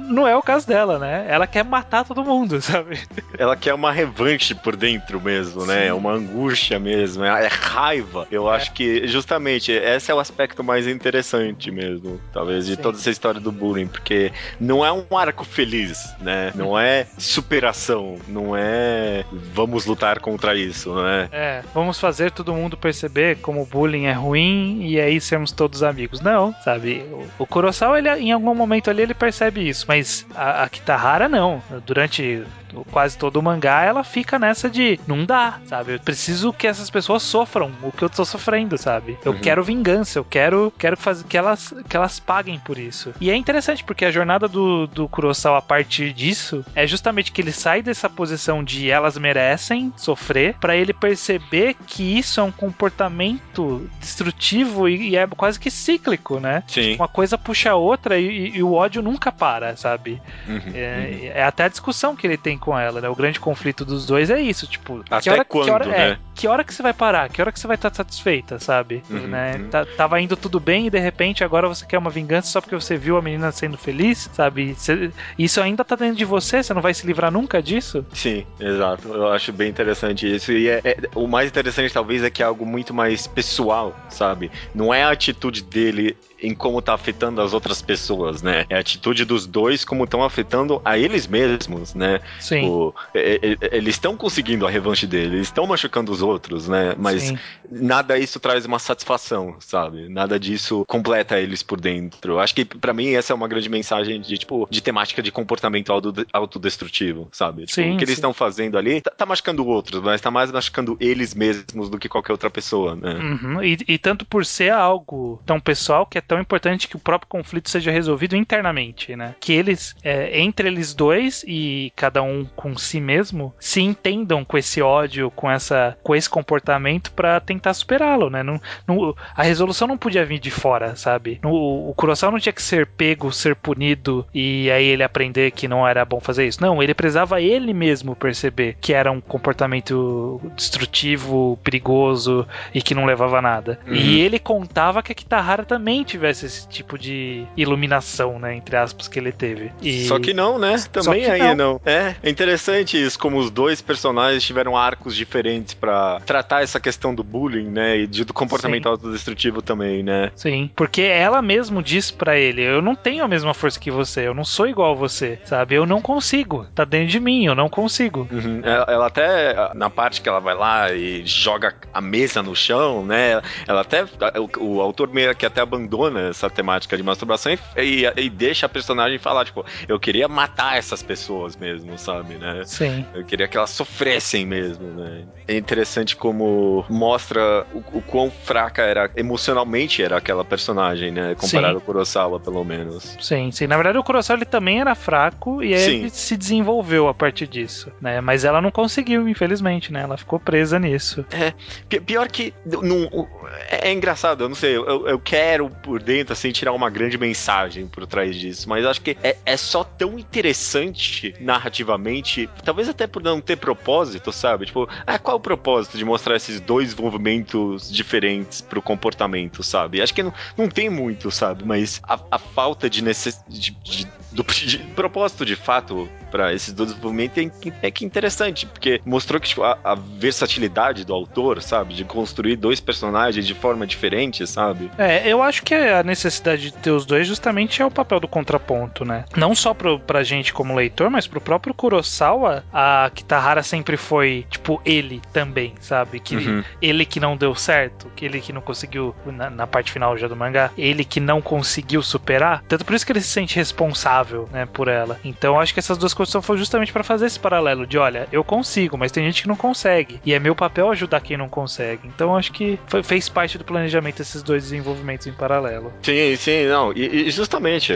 não é o caso dela, né? Ela quer matar todo mundo, sabe? Ela quer uma revanche por dentro mesmo, né? É uma angústia mesmo, é, é raiva. Eu é. acho que justamente esse é o aspecto mais interessante mesmo, talvez, de Sim. toda essa história do bullying, porque não é um arco feliz, né? Não é superação, não é vamos lutar contra isso, né? É, vamos fazer todo mundo perceber como o bullying é ruim e aí sermos todos amigos. Não, sabe? O Kurosawa, ele, em algum momento ali, ele percebe isso, mas mas a, a Kitahara não. Durante quase todo o mangá, ela fica nessa de não dá, sabe? Eu preciso que essas pessoas sofram o que eu tô sofrendo, sabe? Eu uhum. quero vingança, eu quero, quero fazer que elas, que elas paguem por isso. E é interessante porque a jornada do, do Kurosawa a partir disso é justamente que ele sai dessa posição de elas merecem sofrer para ele perceber que isso é um comportamento destrutivo e, e é quase que cíclico, né? Sim. Uma coisa puxa a outra e, e o ódio nunca para, sabe? Uhum, é, uhum. é até a discussão que ele tem com ela, né? O grande conflito dos dois é isso, tipo, Até que hora, quando, que hora, né? É, que hora que você vai parar? Que hora que você vai estar satisfeita, sabe? Uhum, né? Uhum. Tá, tava indo tudo bem e de repente agora você quer uma vingança só porque você viu a menina sendo feliz, sabe? Você, isso ainda tá dentro de você, você não vai se livrar nunca disso? Sim, exato. Eu acho bem interessante isso. E é, é, o mais interessante talvez é que é algo muito mais pessoal, sabe? Não é a atitude dele em como tá afetando as outras pessoas, né? É a atitude dos dois como estão afetando a eles mesmos, né? Sim. O, eles estão conseguindo a revanche deles, eles estão machucando os outros, né? Mas Sim. nada isso traz uma satisfação, sabe? Nada disso completa eles por dentro. Acho que para mim essa é uma grande mensagem de tipo de temática de comportamento autodestrutivo, sabe? Tipo, sim, o que eles estão fazendo ali tá, tá, machucando outros, mas tá mais machucando eles mesmos do que qualquer outra pessoa, né? Uhum. E, e tanto por ser algo tão pessoal que é tão importante que o próprio conflito seja resolvido internamente, né? Que eles, é, entre eles dois e cada um com si mesmo, se entendam com esse ódio, com essa, com esse comportamento para tentar superá-lo, né? Não, não, a resolução não podia vir de fora, sabe? O Kurosawa não tinha que ser pego, ser punido e aí ele aprender que não era bom fazer isso. Não, ele precisava ele mesmo perceber que era um comportamento destrutivo, perigoso e que não levava a nada. Uhum. E ele contava que a Kitahara também tivesse esse tipo de iluminação, né? Entre aspas, que ele teve. E... Só que não, né? Também aí não. não. É, é interessante isso, como os dois personagens tiveram arcos diferentes para tratar essa questão do bullying, né? E do comportamento Sim. autodestrutivo também, né? Sim, porque ela mesmo diz para ele: Eu não tenho a mesma força que você, eu não sou igual a você, sabe? Eu não consigo, tá dentro de mim, eu não consigo. Uhum. Ela, ela, até, na parte que ela vai lá e joga a mesa no chão, né? Ela até, o, o autor meio que até abandona essa temática de masturbação e, e, e, deixa a personagem falar, tipo, eu queria matar essas pessoas mesmo, sabe, né? Sim. Eu queria que elas sofressem mesmo, né? É interessante como mostra o, o quão fraca era, emocionalmente era aquela personagem, né? Comparado sim. ao Kurosawa, pelo menos. Sim, sim. Na verdade, o Kurosawa ele também era fraco e aí ele se desenvolveu a partir disso, né? Mas ela não conseguiu, infelizmente, né? Ela ficou presa nisso. É, pior que não, é engraçado, eu não sei, eu, eu quero por dentro, assim, tirar uma grande mensagem por trás disso, mas acho que é, é só tão interessante narrativamente, talvez até por não ter propósito, sabe? Tipo, ah, qual é o propósito de mostrar esses dois movimentos diferentes pro comportamento, sabe? Acho que não, não tem muito, sabe? Mas a, a falta de necessidade. De, de, do de propósito de fato para esses dois movimentos é, é que interessante, porque mostrou que tipo, a, a, versatilidade do autor, sabe? De construir dois personagens de forma diferente, sabe? É, eu acho que a necessidade de ter os dois justamente é o papel do contraponto, né? Não só pro, pra gente como leitor, mas pro próprio Kurosawa, a Kitahara sempre foi, tipo, ele também, sabe? Que uhum. ele que não deu certo, que ele que não conseguiu, na, na, parte final já do mangá, ele que não conseguiu superar. Tanto por isso que ele se sente responsável, né, por ela. Então acho que essas duas coisas foram justamente para fazer esse paralelo de, olha, eu consigo, mas tem gente que não consegue. E é meu papel ajudar quem não consegue. Então acho que foi, fez parte do planejamento esses dois desenvolvimentos em paralelo. Sim, sim, não. E, e justamente,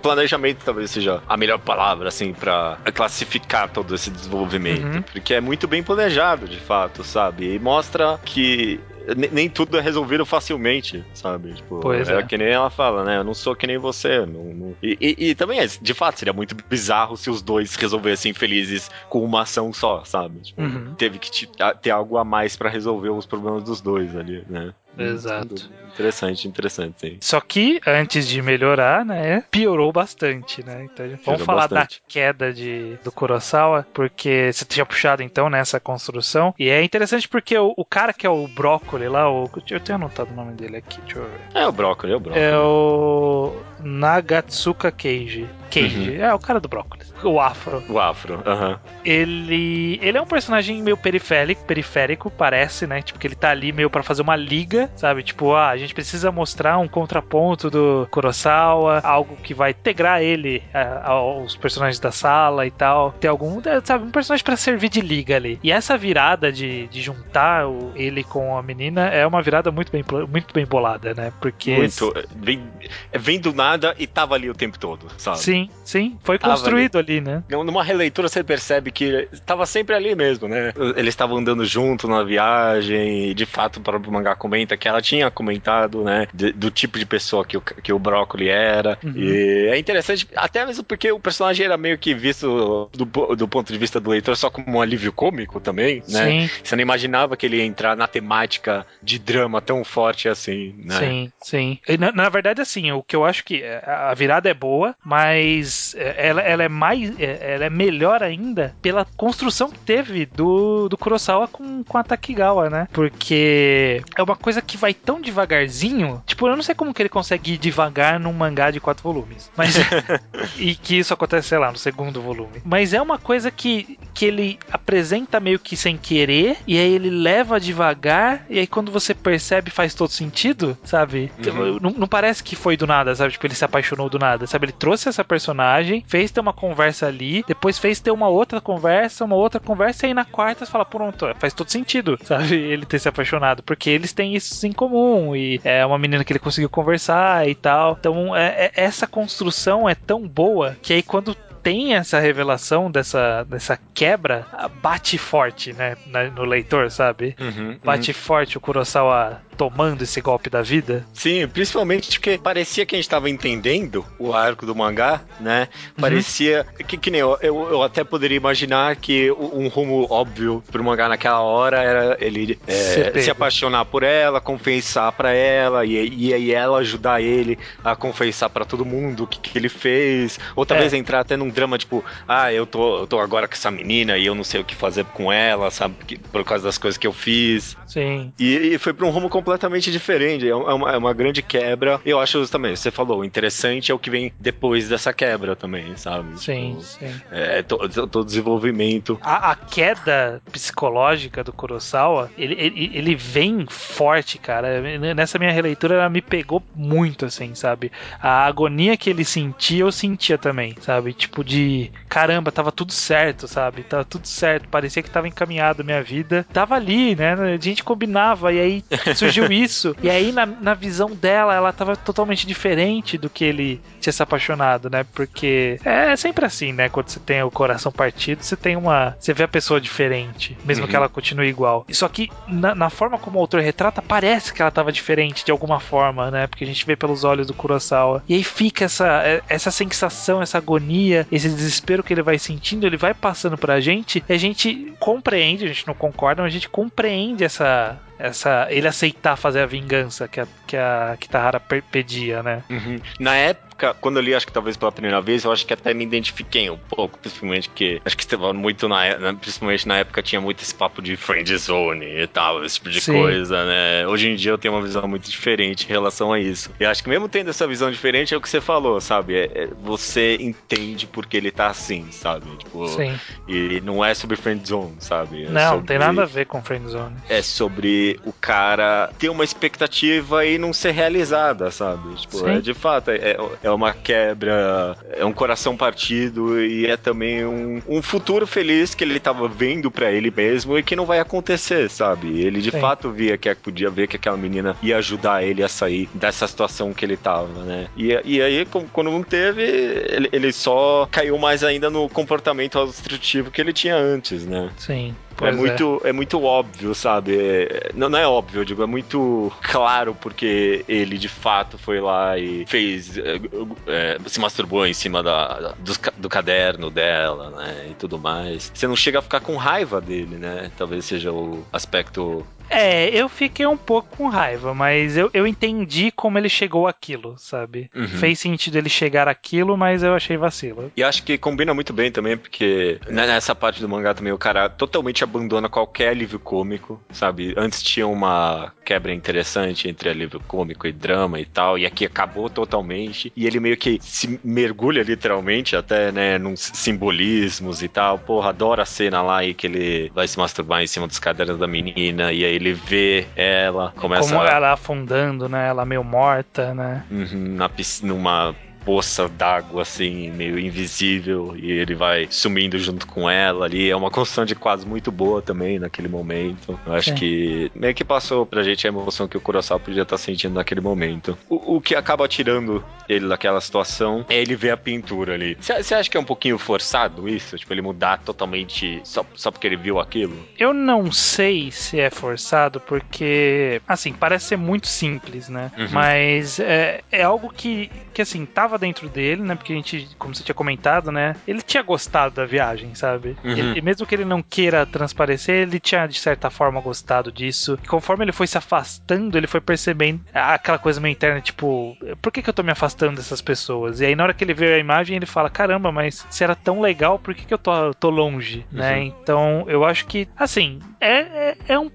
planejamento talvez seja a melhor palavra, assim, para classificar todo esse desenvolvimento. Uhum. Porque é muito bem planejado, de fato, sabe? E mostra que nem tudo é resolvido facilmente, sabe? Tipo, pois é, é. que nem ela fala, né? Eu não sou que nem você. Não, não... E, e, e, também, é, de fato, seria muito bizarro se os dois resolvessem felizes com uma ação só, sabe? Tipo, uhum. Teve que ter algo a mais para resolver os problemas dos dois ali, né? Exato. Interessante, interessante, sim. Só que, antes de melhorar, né, piorou bastante, né? Então, vamos piorou falar bastante. da queda de, do Kurosawa, porque você tinha puxado, então, nessa construção. E é interessante porque o, o cara que é o brócoli lá, o, eu tenho anotado o nome dele aqui, deixa eu ver. É o brócoli, é o brócoli. É o Nagatsuka Keiji. Keiji, uhum. é o cara do brócolis. O afro. O afro, aham. Uhum. Ele, ele é um personagem meio periférico, periférico, parece, né? Tipo, que ele tá ali meio para fazer uma liga, sabe? Tipo, ah, a gente precisa mostrar um contraponto do Kurosawa, algo que vai integrar ele a, aos personagens da sala e tal. Ter algum, sabe, um personagem para servir de liga ali. E essa virada de, de juntar o, ele com a menina é uma virada muito bem, muito bem bolada, né? Porque. Muito. Vem, vem do nada e tava ali o tempo todo, sabe? Sim, sim. Foi tava construído ali. ali. né? Numa releitura você percebe que tava sempre ali mesmo, né? Eles estavam andando junto na viagem e de fato o próprio mangá comenta que ela tinha comentado, né? De, do tipo de pessoa que o, que o Brócoli era. Uhum. E é interessante, até mesmo porque o personagem era meio que visto do, do ponto de vista do leitor só como um alívio cômico também, né? Sim. Você não imaginava que ele ia entrar na temática de drama tão forte assim, né? Sim, sim. Na, na verdade, assim, o que eu acho que a virada é boa, mas é, ela, ela é mais. É, ela é melhor ainda pela construção que teve do, do Kurosawa com, com a Takigawa, né? Porque é uma coisa que vai tão devagarzinho. Tipo, eu não sei como que ele consegue ir devagar num mangá de quatro volumes. Mas. e que isso acontece, sei lá, no segundo volume. Mas é uma coisa que, que ele apresenta meio que sem querer, e aí ele leva devagar, e aí quando você percebe faz todo sentido, sabe? Uhum. Não, não parece que foi do nada, sabe? Tipo, ele se apaixonou do nada, sabe? Ele trouxe essa personagem, fez ter uma conversa ali, depois fez ter uma outra conversa, uma outra conversa, e aí na quarta você fala, pronto, faz todo sentido, sabe? Ele ter se apaixonado, porque eles têm isso em comum, e é uma menina que ele conseguiu conversar e tal. Então, é, é, essa construção é tão boa que aí quando tem essa revelação dessa, dessa quebra, bate forte, né, no leitor, sabe? Uhum, bate uhum. forte o Kurosawa tomando esse golpe da vida. Sim, principalmente porque parecia que a gente estava entendendo o arco do mangá, né? Uhum. Parecia uhum. que, que nem eu, eu, eu, até poderia imaginar que um rumo óbvio pro mangá naquela hora era ele é, se apaixonar por ela, confessar para ela e, aí ela ajudar ele a confessar para todo mundo o que, que ele fez, ou talvez é. entrar até num drama tipo, ah, eu tô, eu tô agora com essa menina e eu não sei o que fazer com ela, sabe? Por causa das coisas que eu fiz. Sim. E, e foi pra um rumo completamente diferente. É, é uma, é uma grande quebra. Eu acho também, você falou, interessante é o que vem depois dessa quebra também, sabe? Sim, tipo, sim. É, todo desenvolvimento. A, a, queda psicológica do Kurosawa, ele, ele, ele vem forte, cara. Nessa minha releitura, ela me pegou muito, assim, sabe? A agonia que ele sentia, eu sentia também, sabe? Tipo, de caramba, tava tudo certo, sabe? Tava tudo certo, parecia que tava encaminhado a minha vida. Tava ali, né? A gente combinava, e aí surgiu isso. E aí, na, na visão dela, ela tava totalmente diferente do que ele tinha se apaixonado, né? Porque é sempre assim, né? Quando você tem o coração partido, você tem uma. Você vê a pessoa diferente, mesmo uhum. que ela continue igual. Só que na, na, forma como o autor retrata, parece que ela tava diferente de alguma forma, né? Porque a gente vê pelos olhos do Kurosawa. E aí fica essa, essa sensação, essa agonia, esse desespero que ele vai sentindo, ele vai passando pra gente, e a gente compreende, a gente não concorda, mas a gente compreende essa essa ele aceitar fazer a vingança que a, que a Kitahara pedia, né? Uhum. Na época, quando eu li, acho que talvez pela primeira vez, eu acho que até me identifiquei um pouco, principalmente que acho que estava muito na principalmente na época tinha muito esse papo de friend zone e tal, esse tipo de Sim. coisa, né? Hoje em dia eu tenho uma visão muito diferente em relação a isso. E acho que mesmo tendo essa visão diferente é o que você falou, sabe? É, é, você entende porque ele tá assim, sabe? Tipo, Sim. E não é sobre friend zone, sabe? É não, sobre... tem nada a ver com friend zone. É sobre o cara ter uma expectativa e não ser realizada, sabe? Tipo, é, de fato, é, é uma quebra, é um coração partido e é também um, um futuro feliz que ele tava vendo para ele mesmo e que não vai acontecer, sabe? Ele de Sim. fato via que podia ver que aquela menina ia ajudar ele a sair dessa situação que ele tava, né? E, e aí, quando não teve, ele, ele só caiu mais ainda no comportamento destrutivo que ele tinha antes, né? Sim. É, é muito, é. é muito óbvio, sabe? É, não, não é óbvio, eu digo, é muito claro porque ele de fato foi lá e fez. É, é se masturbou em cima da, do, do caderno dela, né? E tudo mais. Você não chega a ficar com raiva dele, né? Talvez seja o aspecto é, eu fiquei um pouco com raiva, mas eu, eu entendi como ele chegou aquilo, sabe? Uhum. Fez sentido ele chegar aquilo, mas eu achei vacilo. E acho que combina muito bem também, porque nessa parte do mangá também o cara totalmente abandona qualquer alívio cômico, sabe? Antes tinha uma quebra interessante entre alívio cômico e drama e tal, e aqui acabou totalmente. E ele meio que se mergulha literalmente até, né, nos simbolismos e tal. Porra, adora a cena lá aí que ele vai se masturbar em cima dos cadernos da menina, e aí ele vê ela, começa Como ela afundando, né? Ela meio morta, né? Uhum, na piscina, numa poça d'água, assim, meio invisível, e ele vai sumindo junto com ela ali. É uma construção de quadros muito boa também naquele momento. Eu acho é. que meio que passou pra gente a emoção que o Kurosawa podia estar sentindo naquele momento. O, o que acaba tirando ele daquela situação é ele ver a pintura ali. Você acha que é um pouquinho forçado isso? Tipo, ele mudar totalmente só, só porque ele viu aquilo? Eu não sei se é forçado, porque, assim, parece ser muito simples, né? Uhum. Mas é, é algo que, que, assim, tava tava dentro dele, né? Porque a gente, como você tinha comentado, né? Ele tinha gostado da viagem, sabe? Uhum. Ele, mesmo que ele não queira transparecer, ele tinha de certa forma gostado disso. E conforme ele foi se afastando, ele foi percebendo aquela coisa meio interna, tipo, por que, que eu tô me afastando dessas pessoas? E aí na hora que ele vê a imagem, ele fala, caramba, mas se era tão legal, por que, que eu tô, tô longe, né? uhum. né? Então eu acho que, assim, é, é, é um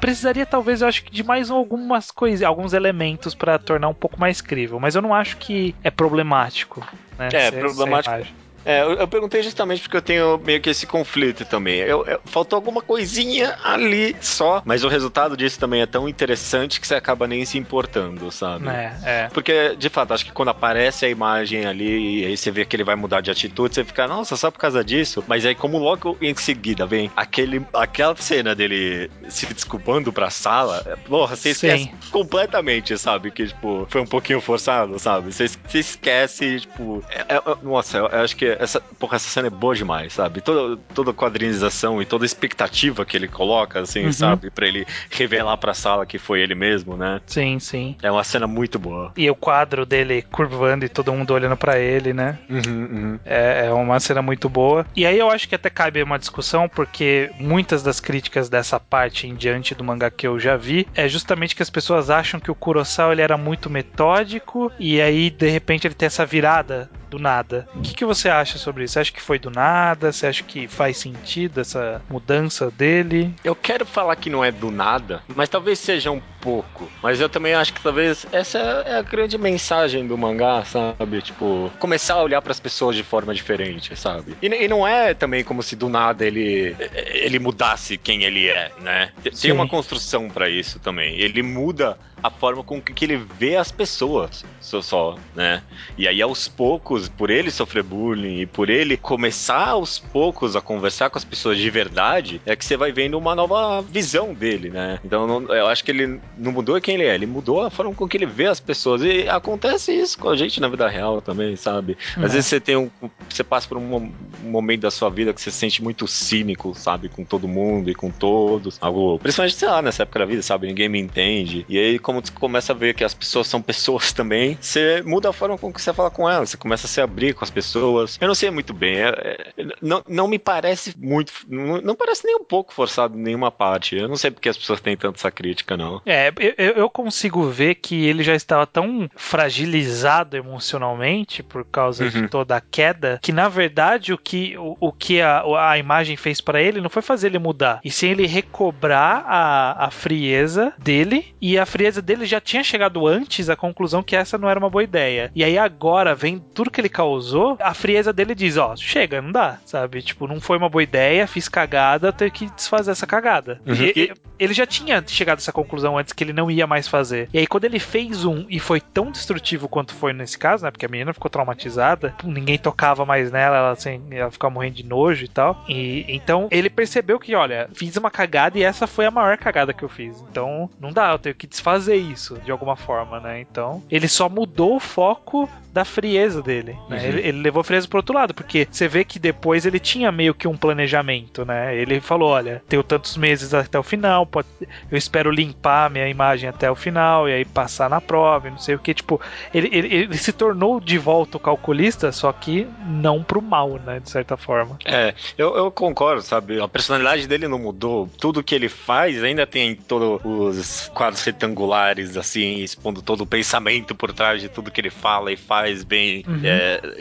precisaria talvez eu acho que de mais algumas coisas, alguns elementos para tornar um pouco mais crível, mas eu não acho que é problemático. Né, é, problemático É, eu, eu, perguntei justamente porque eu tenho meio que esse conflito também. Eu, eu, faltou alguma coisinha ali só, mas o resultado disso também é tão interessante que você acaba nem se importando, sabe? É, é. Porque, de fato, acho que quando aparece a imagem ali e aí você vê que ele vai mudar de atitude, você fica, nossa, só por causa disso? Mas aí, como logo em seguida vem aquele, aquela cena dele se desculpando pra sala, porra, você esquece Sim. completamente, sabe? Que, tipo, foi um pouquinho forçado, sabe? Você, você esquece, tipo. É, é, nossa, eu, eu acho que essa, porra, essa cena é boa demais, sabe? Toda, toda a quadrinização e toda a expectativa que ele coloca, assim, uhum. sabe? Pra ele revelar pra sala que foi ele mesmo, né? Sim, sim. É uma cena muito boa. E o quadro dele curvando e todo mundo olhando para ele, né? Uhum, uhum. É, é uma cena muito boa. E aí eu acho que até cabe uma discussão, porque muitas das críticas dessa parte em diante do mangá que eu já vi é justamente que as pessoas acham que o Kurosawa ele era muito metódico e aí de repente ele tem essa virada do nada. O que, que você acha sobre isso? Você acha que foi do nada? Você acha que faz sentido essa mudança dele? Eu quero falar que não é do nada, mas talvez seja um pouco. Mas eu também acho que talvez essa é a grande mensagem do mangá, sabe? Tipo, começar a olhar para as pessoas de forma diferente, sabe? E, e, não é também como se do nada ele ele mudasse quem ele é, né? Tem Sim. uma construção para isso também. Ele muda a forma com que ele vê as pessoas, só, só, né? E aí aos poucos, por ele sofrer bullying e por ele começar aos poucos a conversar com as pessoas de verdade, é que você vai vendo uma nova visão dele, né? Então não, eu acho que ele não mudou quem ele é, ele mudou a forma com que ele vê as pessoas. E acontece isso com a gente na vida real também, sabe? Às uhum. vezes você tem um. Você passa por um, um, momento da sua vida que você se sente muito cínico, sabe? Com todo mundo e com todos. Algo. Principalmente, sei lá, nessa época da vida, sabe? Ninguém me entende. E aí, como você começa a ver que as pessoas são pessoas também, você muda a forma com que você fala com elas. Você começa a se abrir com as pessoas. Eu não sei muito bem. É, é, não, não me parece muito. Não, não parece nem um pouco forçado em nenhuma parte. Eu não sei porque as pessoas têm tanta essa crítica, não. É, eu, eu consigo ver que ele já estava tão fragilizado emocionalmente por causa uhum. de toda a queda, que na verdade o que, o, o que a, a imagem fez para ele não foi fazer ele mudar, e sim ele recobrar a, a frieza dele, e a frieza dele já tinha chegado antes à conclusão que essa não era uma boa ideia. E aí agora, vem tudo que ele causou, a frieza dele diz: Ó, chega, não dá, sabe? Tipo, não foi uma boa ideia, fiz cagada, ter que desfazer essa cagada. Uhum. E, ele já tinha chegado a essa conclusão antes que ele não ia mais fazer. E aí, quando ele fez um e foi tão destrutivo quanto foi nesse caso, né? Porque a menina ficou traumatizada, ninguém tocava mais nela, ela, assim, ela ficava morrendo de nojo e tal. E então ele percebeu que, olha, fiz uma cagada e essa foi a maior cagada que eu fiz. Então não dá, eu tenho que desfazer isso de alguma forma, né? Então ele só mudou o foco da frieza dele. Né? Uhum. Ele, ele, levou a frieza pro outro lado, porque você vê que depois ele tinha meio que um planejamento, né? Ele falou: olha, tenho tantos meses até o final, pode, eu espero limpar minha imagem até o final e aí passar na prova, não sei o que. Tipo, ele, ele, ele, se tornou de volta o calculista, só que não pro mal, né? De certa forma. É, eu, eu concordo, sabe? A personalidade dele não mudou. Tudo que ele faz ainda tem todos os quadros retangulares, assim, expondo todo o pensamento por trás de tudo que ele fala e faz bem uhum. é,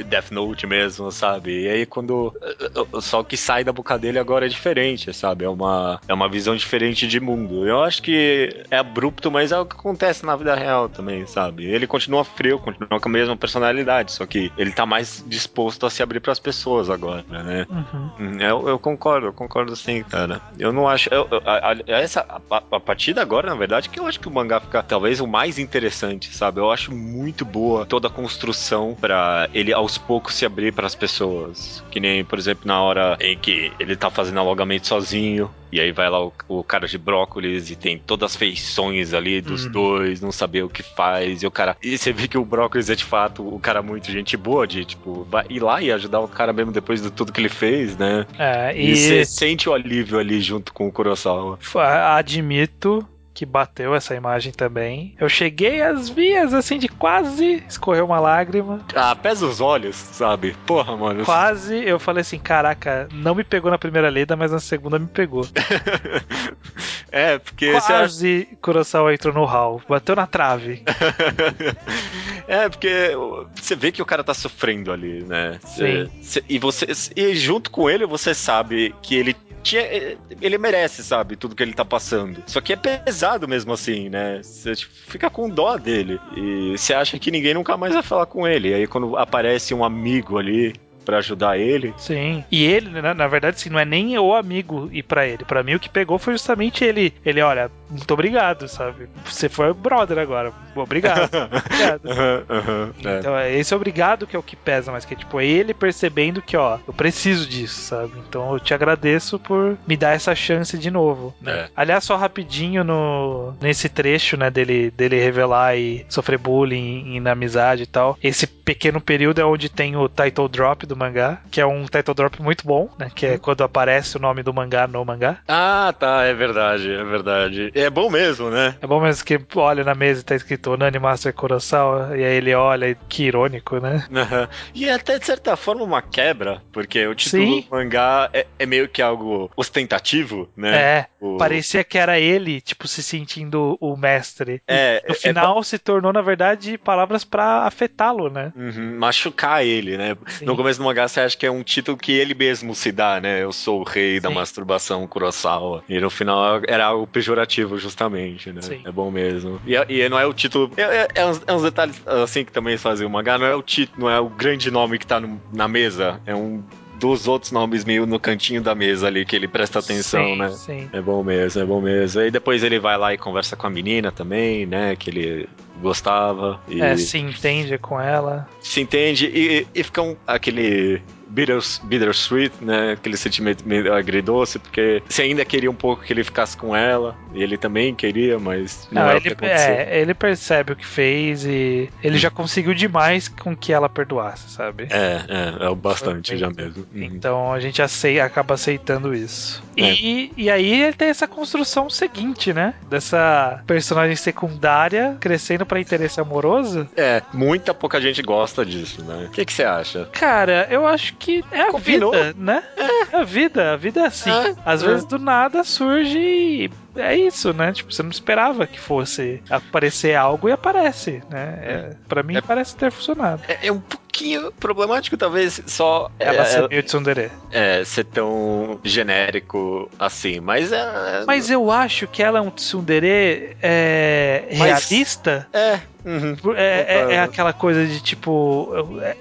Death Note mesmo, sabe? E aí quando. Só que sai da boca dele agora é diferente, sabe? É uma, é uma visão diferente de mundo. Eu acho que é abrupto, mas é o que acontece na vida real também, sabe? Ele continua frio, continua com a mesma personalidade, só que ele tá mais disposto a se abrir para as pessoas agora, né? Uhum. Hum, eu, eu, concordo, eu concordo sim, cara. Eu não acho. Eu, eu, a, a, essa, a, a partir de agora, na verdade, que eu acho que o mangá fica talvez o mais interessante, sabe? Eu acho muito boa toda a construção ele aos poucos se abrir para as pessoas. Que nem, por exemplo, na hora em que ele tá fazendo alongamento sozinho, e aí vai lá o, o, cara de brócolis e tem todas as feições ali dos uhum. dois, não saber o que faz. E o cara. E você vê que o brócolis é de fato o cara muito gente boa, de tipo, ir lá e ajudar o cara mesmo depois de tudo que ele fez, né? É, e você sente o alívio ali junto com o Kurosawa. Admito que bateu essa imagem também. Eu cheguei às vias, assim, de quase escorreu uma lágrima. Ah, pesa os olhos, sabe? Porra, mano. Quase, eu falei assim, caraca, não me pegou na primeira leda, mas na segunda me pegou. é, porque... Quase você... Kurosawa entrou no hall, bateu na trave. é, porque você vê que o cara tá sofrendo ali, né? Sim. Cê, e você... E junto com ele, você sabe que ele tinha, ele merece, sabe, tudo que ele tá passando. Só que é pesado mesmo assim, né? Você tipo, fica com dó dele. E você acha que ninguém nunca mais vai falar com ele. E aí quando aparece um amigo ali para ajudar ele. Sim. E ele, na, na verdade, assim, não é nem o amigo ir para ele. Para mim, o que pegou foi justamente ele. Ele, olha, muito obrigado, sabe? Você foi brother agora. Obrigado. obrigado. Uhum, uhum, é. Então, é esse obrigado que é o que pesa, mas que é tipo ele percebendo que, ó, eu preciso disso, sabe? Então eu te agradeço por me dar essa chance de novo. Né? É. Aliás, só rapidinho no nesse trecho, né, dele, dele revelar e sofrer bullying e na amizade e tal. Esse pequeno período é onde tem o title drop do mangá, que é um title drop muito bom, né? Que é quando aparece o nome do mangá no mangá. Ah, tá, é verdade, é verdade. É bom mesmo, né? É bom mesmo que olha na mesa e tá escrito Nani Master Kurosawa, e aí ele olha e que irônico, né? Uhum. E é até de certa forma uma quebra, porque o título Sim. do mangá é, é, meio que algo ostentativo, né? É, o... parecia que era ele, tipo, se sentindo o mestre. É, no é final é... se tornou, na verdade, palavras para afetá-lo, né? Uhum, machucar ele, né? Sim. No começo do mangá você acha que é um título que ele mesmo se dá, né? Eu sou o rei Sim. da masturbação Kurosawa. E no final era algo pejorativo, justamente, né? Sim. É bom mesmo. E, e não é o título. É, é, é, uns, é, uns, detalhes assim que também fazem o mangá, não é o título, não é o grande nome que tá no, na mesa. É um dos outros nomes meio no cantinho da mesa ali que ele presta atenção, sim, né? Sim. É bom mesmo, é bom mesmo. Aí depois ele vai lá e conversa com a menina também, né? Que ele gostava. E... É, se entende com ela. Se entende e, e fica um, aquele bitter, bittersweet, né? Aquele sentimento meio agridoce, porque você ainda queria um pouco que ele ficasse com ela, e ele também queria, mas não, não ele, o que aconteceu. É, ele percebe o que fez e ele já conseguiu demais com que ela perdoasse, sabe? É, é, é o bastante já mesmo. Uhum. Então a gente aceita, acaba aceitando isso. É. E, e aí ele tem essa construção seguinte, né? Dessa personagem secundária crescendo para interesse amoroso. É, muita pouca gente gosta disso, né? O que, que você acha? Cara, eu acho que é a Combinou. vida, né? É. a vida, a vida é assim. É. Às é. vezes do nada surge é isso, né? Tipo, você não esperava que fosse aparecer algo e aparece, né? É, pra mim é, parece ter funcionado. É, é, um pouquinho problemático, talvez, só... Ela é, ser meio tsundere. É, ser tão genérico assim, mas é... Mas eu acho que ela é um tsundere é, realista. É, Uhum. É, é, é, aquela coisa de tipo,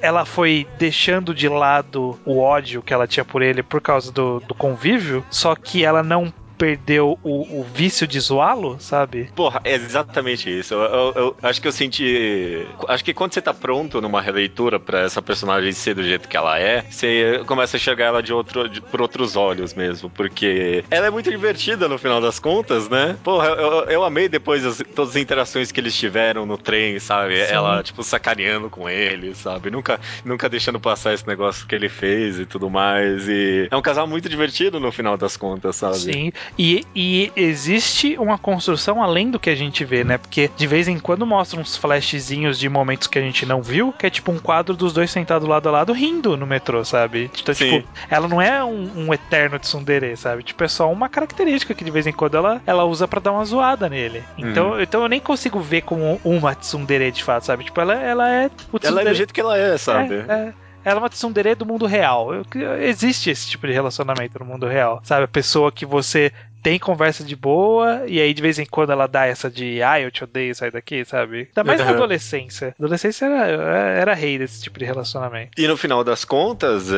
ela foi deixando de lado o ódio que ela tinha por ele por causa do, do convívio, só que ela não perdeu o, o vício de zoá-lo, sabe? Porra, é exatamente isso. Eu, eu, eu, acho que eu senti. Acho que quando você tá pronto numa releitura para essa personagem ser do jeito que ela é, você começa a enxergar ela de outro, de, por outros olhos mesmo. Porque ela é muito divertida no final das contas, né? Porra, eu, eu amei depois as, todas as interações que eles tiveram no trem, sabe? Sim. Ela, tipo, sacaneando com ele, sabe? Nunca, nunca deixando passar esse negócio que ele fez e tudo mais. E é um casal muito divertido no final das contas, sabe? Sim. E, e existe uma construção além do que a gente vê, né? Porque de vez em quando mostra uns flashzinhos de momentos que a gente não viu, que é tipo um quadro dos dois sentados lado a lado rindo no metrô, sabe? Então, tipo, ela não é um, um eterno tsundere, sabe? Tipo, é só uma característica que de vez em quando ela, ela usa para dar uma zoada nele. Então, uhum. então eu nem consigo ver como uma tsundere de fato, sabe? Tipo, ela, ela é o tsundere. Ela é do jeito que ela é, sabe? É, é ela é uma tsundere do mundo real. Existe esse tipo de relacionamento no mundo real, sabe? A pessoa que você tem conversa de boa, e aí de vez em quando ela dá essa de ah, eu te odeio, sai daqui, sabe? Ainda mais uhum. na adolescência. Adolescência era, era rei desse tipo de relacionamento. E no final das contas,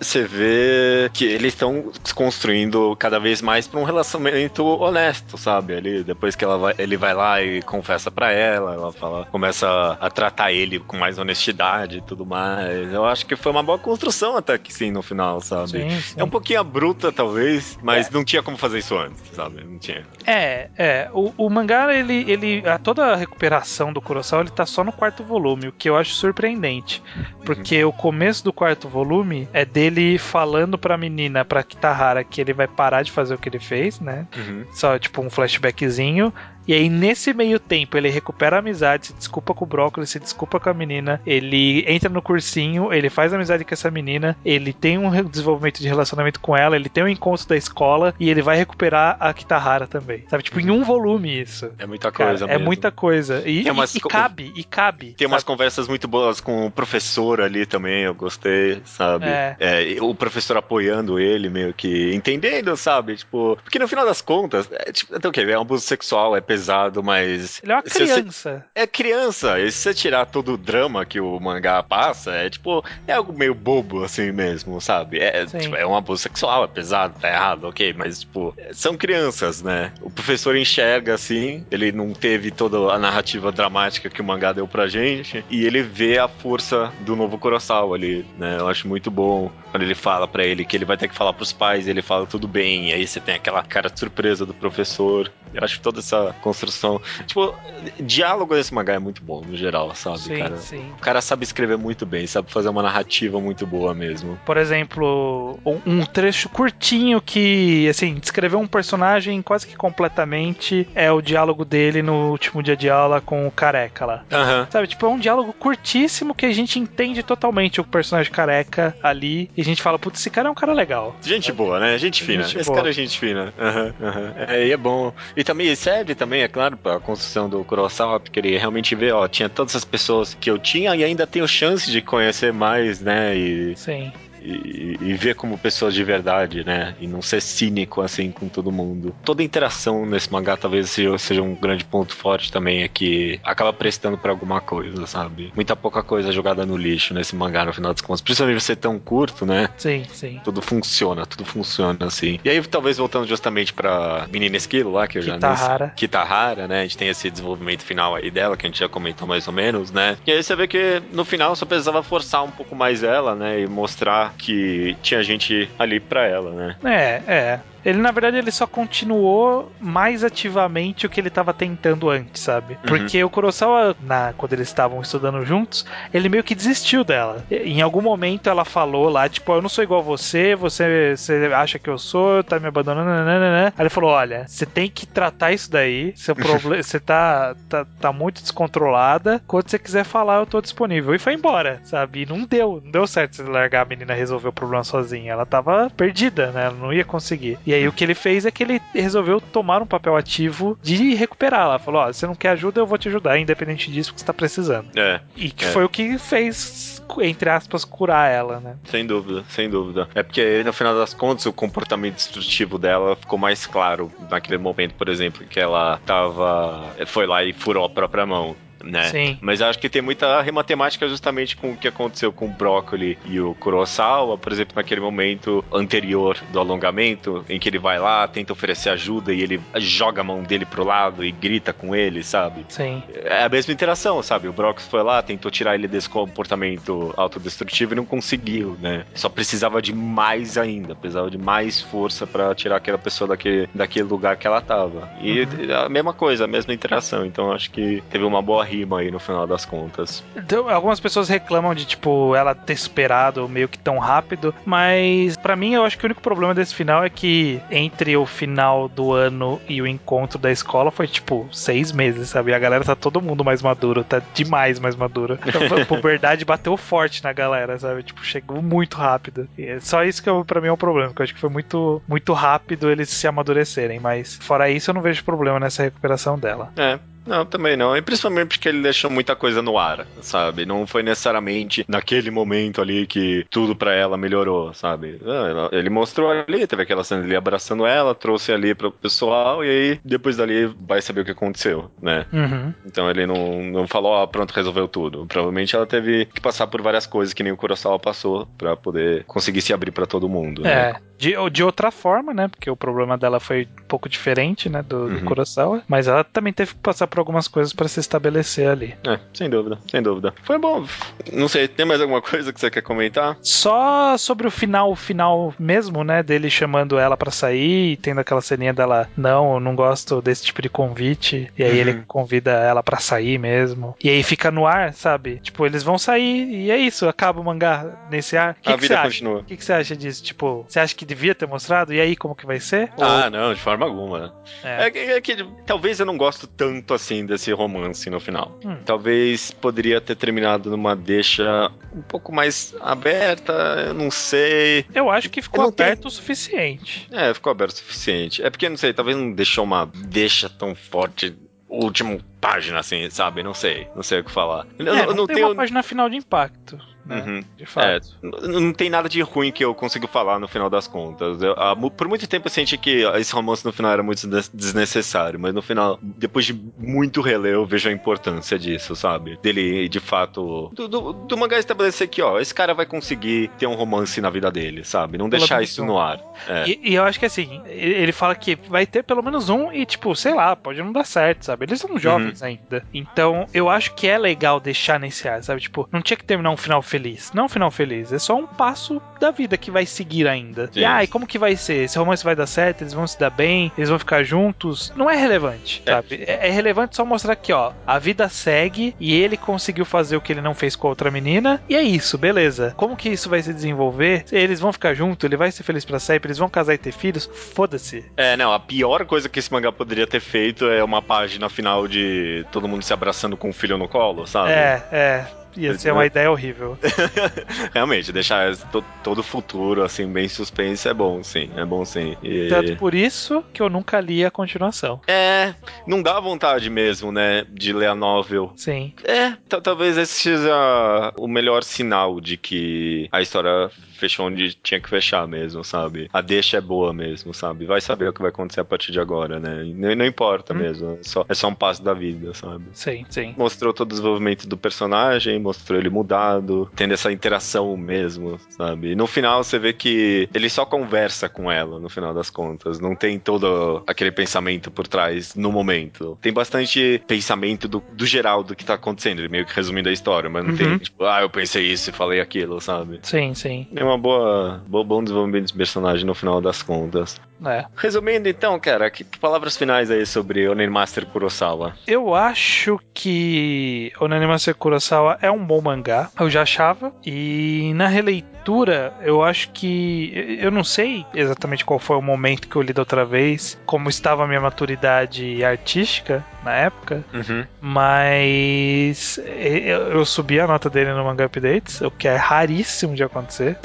você é, vê que eles estão se construindo cada vez mais para um relacionamento honesto, sabe? Ali, depois que ela vai, ele vai lá e confessa para ela, ela fala, começa a, a tratar ele com mais honestidade e tudo mais. Eu acho que foi uma boa construção até que sim, no final, sabe? Sim, sim. É um pouquinho bruta, talvez, mas é. não tinha como fazer fazer isso antes, sabe? Não tinha. É, é. O, o mangá, ele, ele. A toda a recuperação do Kurosawa, ele tá só no quarto volume, o que eu acho surpreendente. Porque uhum. o começo do quarto volume é dele falando pra menina, pra Kitahara, que ele vai parar de fazer o que ele fez, né? Uhum. Só, tipo, um flashbackzinho. E aí, nesse meio tempo, ele recupera a amizade, se desculpa com o brócolis, se desculpa com a menina, ele entra no cursinho, ele faz amizade com essa menina, ele tem um desenvolvimento de relacionamento com ela, ele tem um encontro da escola e ele vai recuperar a Kitahara também. Sabe? Tipo, em um volume isso. É muita coisa, Cara, É muita coisa. E, umas... e, e, cabe, e cabe. Tem umas conversas muito boas com o professor ali também, eu gostei, sabe? É. É, o professor apoiando ele, meio que entendendo, sabe? Tipo, porque no final das contas, é, tipo, então o que? É um abuso sexual, é pesado, mas. Ele é uma criança. Você... É criança. E se você tirar todo o drama que o mangá passa, é tipo. É algo meio bobo, assim mesmo, sabe? É, tipo, é um abuso sexual, é pesado, tá errado, ok, mas, tipo, são crianças, né? O professor enxerga assim, ele não teve toda a narrativa dramática que o mangá deu pra gente, e ele vê a força do novo Kurosawa ali, né? Eu acho muito bom quando ele fala para ele que ele vai ter que falar pros pais, ele fala tudo bem, e aí você tem aquela cara de surpresa do professor. Eu acho toda essa construção. Tipo, diálogo desse mangá é muito bom, no geral, sabe, sim, cara? Sim. O cara sabe escrever muito bem, sabe fazer uma narrativa muito boa mesmo. Por exemplo, um trecho curtinho que, assim, descreveu um personagem quase que completamente é o diálogo dele no último dia de aula com o careca lá. Uhum. Sabe, tipo, é um diálogo curtíssimo que a gente entende totalmente o personagem careca ali e a gente fala, putz, esse cara é um cara legal. Gente boa, né? Gente fina. Gente esse boa. cara é gente fina. Uhum, uhum. É, e é bom. E também serve também, é claro, pra construção do Kurosawa, porque ele realmente vê, ó, tinha todas as pessoas que eu tinha e ainda tenho chance de conhecer mais, né? E, Sim e, e, ver como pessoas de verdade, né? E não ser cínico assim com todo mundo. Toda interação nesse mangá talvez seja, um grande ponto forte também, é que acaba prestando para alguma coisa, sabe? Muita pouca coisa jogada no lixo nesse mangá, no final das contas. Principalmente ser tão curto, né? Sim, sim. Tudo funciona, tudo funciona assim. E aí, talvez voltando justamente pra menina esquilo lá, que eu já Kitahara. Nesse, Kitahara, né? A gente tem esse desenvolvimento final aí dela, que a gente já comentou mais ou menos, né? E aí você vê que no final só precisava forçar um pouco mais ela, né? E mostrar que tinha gente ali pra ela, né? É, é. Ele, na verdade, ele só continuou mais ativamente o que ele estava tentando antes, sabe? Uhum. Porque o Kurosawa, na, quando eles estavam estudando juntos, ele meio que desistiu dela. Em algum momento ela falou lá, tipo, eu não sou igual a você, você, você acha que eu sou, tá me abandonando, nananana. Aí ele falou, olha, você tem que tratar isso daí, seu problema, você tá, tá, tá muito descontrolada, quando você quiser falar, eu tô disponível. E foi embora, sabe? E não deu, não deu certo você largar a menina resolver o problema sozinha. Ela tava perdida, né? Ela não ia conseguir. E aí o que ele fez é que ele resolveu tomar um papel ativo de recuperar ela. Falou: Ó, oh, você não quer ajuda, eu vou te ajudar, independente disso que você tá precisando. É. E que é. foi o que fez, entre aspas, curar ela, né? Sem dúvida, sem dúvida. É porque no final das contas o comportamento destrutivo dela ficou mais claro naquele momento, por exemplo, que ela tava. Foi lá e furou a própria mão né? Sim. Mas acho que tem muita rima temática justamente com o que aconteceu com o Brócoli e o Kurosawa, por exemplo, naquele momento anterior do alongamento, em que ele vai lá, tenta oferecer ajuda e ele joga a mão dele pro lado e grita com ele, sabe? Sim. É a mesma interação, sabe? O Brox foi lá, tentou tirar ele desse comportamento autodestrutivo e não conseguiu, né? Só precisava de mais ainda, precisava de mais força para tirar aquela pessoa daquele, daquele lugar que ela tava. E uhum. a mesma coisa, a mesma interação. Então acho que teve uma boa rima aí no final das contas. Então, algumas pessoas reclamam de, tipo, ela ter esperado meio que tão rápido, mas para mim eu acho que o único problema desse final é que entre o final do ano e o encontro da escola foi, tipo, seis meses, sabe? E a galera tá todo mundo mais maduro, tá demais mais maduro. Então, a puberdade bateu forte na galera, sabe? Tipo, chegou muito rápido. E é só isso que eu, pra mim é um problema, porque eu acho que foi muito, muito rápido eles se amadurecerem, mas fora isso eu não vejo problema nessa recuperação dela. É, não, também não. E principalmente porque ele deixou muita coisa no ar, sabe? Não foi necessariamente naquele momento ali que tudo para ela melhorou, sabe? Ah, ele mostrou ali, teve aquela cena dele abraçando ela, trouxe ali pro pessoal e aí depois dali vai saber o que aconteceu, né? Uhum. Então ele não, não falou, ó, oh, pronto, resolveu tudo. Provavelmente ela teve que passar por várias coisas que nem o Kurosawa passou para poder conseguir se abrir para todo mundo. É, né? De, de outra forma, né? Porque o problema dela foi um pouco diferente, né? Do, uhum. do Kurosawa. Mas ela também teve que passar por algumas coisas para se estabelecer ali. É, sem dúvida, sem dúvida. Foi bom. Não sei, tem mais alguma coisa que você quer comentar? Só sobre o final, o final mesmo, né? Dele chamando ela para sair e tendo aquela ceninha dela, não, eu não gosto desse tipo de convite. E aí uhum. ele convida ela para sair mesmo. E aí fica no ar, sabe? Tipo, eles vão sair e é isso, acaba o mangá nesse ar. Que A que vida continua. O que, que você acha disso? Tipo, você acha que devia ter mostrado? E aí, como que vai ser? Ah, Ou... não, de forma alguma. É. É, é que talvez eu não gosto tanto assim desse romance no final. Hum. Talvez poderia ter terminado numa deixa um pouco mais aberta, eu não sei. Eu acho que ficou aberto tem... o suficiente. É, ficou aberto o suficiente. É porque, não sei, talvez não deixou uma deixa tão forte último página, assim, sabe? Não sei. Não sei o que falar. É, não, não, não tem tenho... uma página final de impacto. Né? Uhum. De fato. É, não tem nada de ruim que eu consigo falar no final das contas. Eu, a, por muito tempo eu senti que esse romance no final era muito desnecessário, mas no final, depois de muito relé, eu vejo a importância disso, sabe? Dele, de fato, do, do, do mangá estabelecer que, ó, esse cara vai conseguir ter um romance na vida dele, sabe? Não deixar isso no ar. É. E, e, eu acho que assim, ele fala que vai ter pelo menos um e, tipo, sei lá, pode não dar certo, sabe? Eles são jovens uhum. Ainda. Então, eu acho que é legal deixar nesse ar, sabe? Tipo, não tinha que terminar um final feliz. Não um final feliz, é só um passo da vida que vai seguir ainda. Sim. E ai, como que vai ser? Esse romance vai dar certo? Eles vão se dar bem? Eles vão ficar juntos? Não é relevante, é. sabe? É, é relevante só mostrar que, ó, a vida segue e ele conseguiu fazer o que ele não fez com a outra menina. E é isso, beleza. Como que isso vai se desenvolver? Eles vão ficar juntos, ele vai ser feliz para sempre, eles vão casar e ter filhos? Foda-se. É, não, a pior coisa que esse mangá poderia ter feito é uma página final de todo mundo se abraçando com o filho no colo, sabe? É, é. Ia ser uma ideia horrível. Realmente, deixar todo o futuro, assim, bem suspense é bom, sim. É bom, sim. E... Tanto por isso que eu nunca li a continuação. É, não dá vontade mesmo, né, de ler a novel. Sim. É, talvez esse seja o melhor sinal de que a história fechou onde tinha que fechar mesmo, sabe? A deixa é boa mesmo, sabe? Vai saber o que vai acontecer a partir de agora, né? Não, não importa hum. mesmo, é só, é só um passo da vida, sabe? Sim, sim. Mostrou todo o desenvolvimento do personagem, mostrou ele mudado, tendo essa interação mesmo, sabe? E no final você vê que ele só conversa com ela, no final das contas. Não tem todo aquele pensamento por trás no momento. Tem bastante pensamento do, do geral do que tá acontecendo, meio que resumindo a história, mas não uhum. tem, tipo, ah, eu pensei isso e falei aquilo, sabe? Sim, sim. É uma uma boa, bom desenvolvimento de personagem no final das contas. É. Resumindo então, cara, que, palavras finais aí sobre Onen Master Kurosawa? Eu acho que Onen Master Kurosawa é um bom mangá, eu já achava, e na releitura eu acho que eu não sei exatamente qual foi o momento que eu li da outra vez, como estava a minha maturidade artística na época, uhum. mas eu, eu subi a nota dele no Manga Updates, o que é raríssimo de acontecer.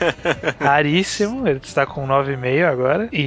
raríssimo, ele está com 9,5 agora. E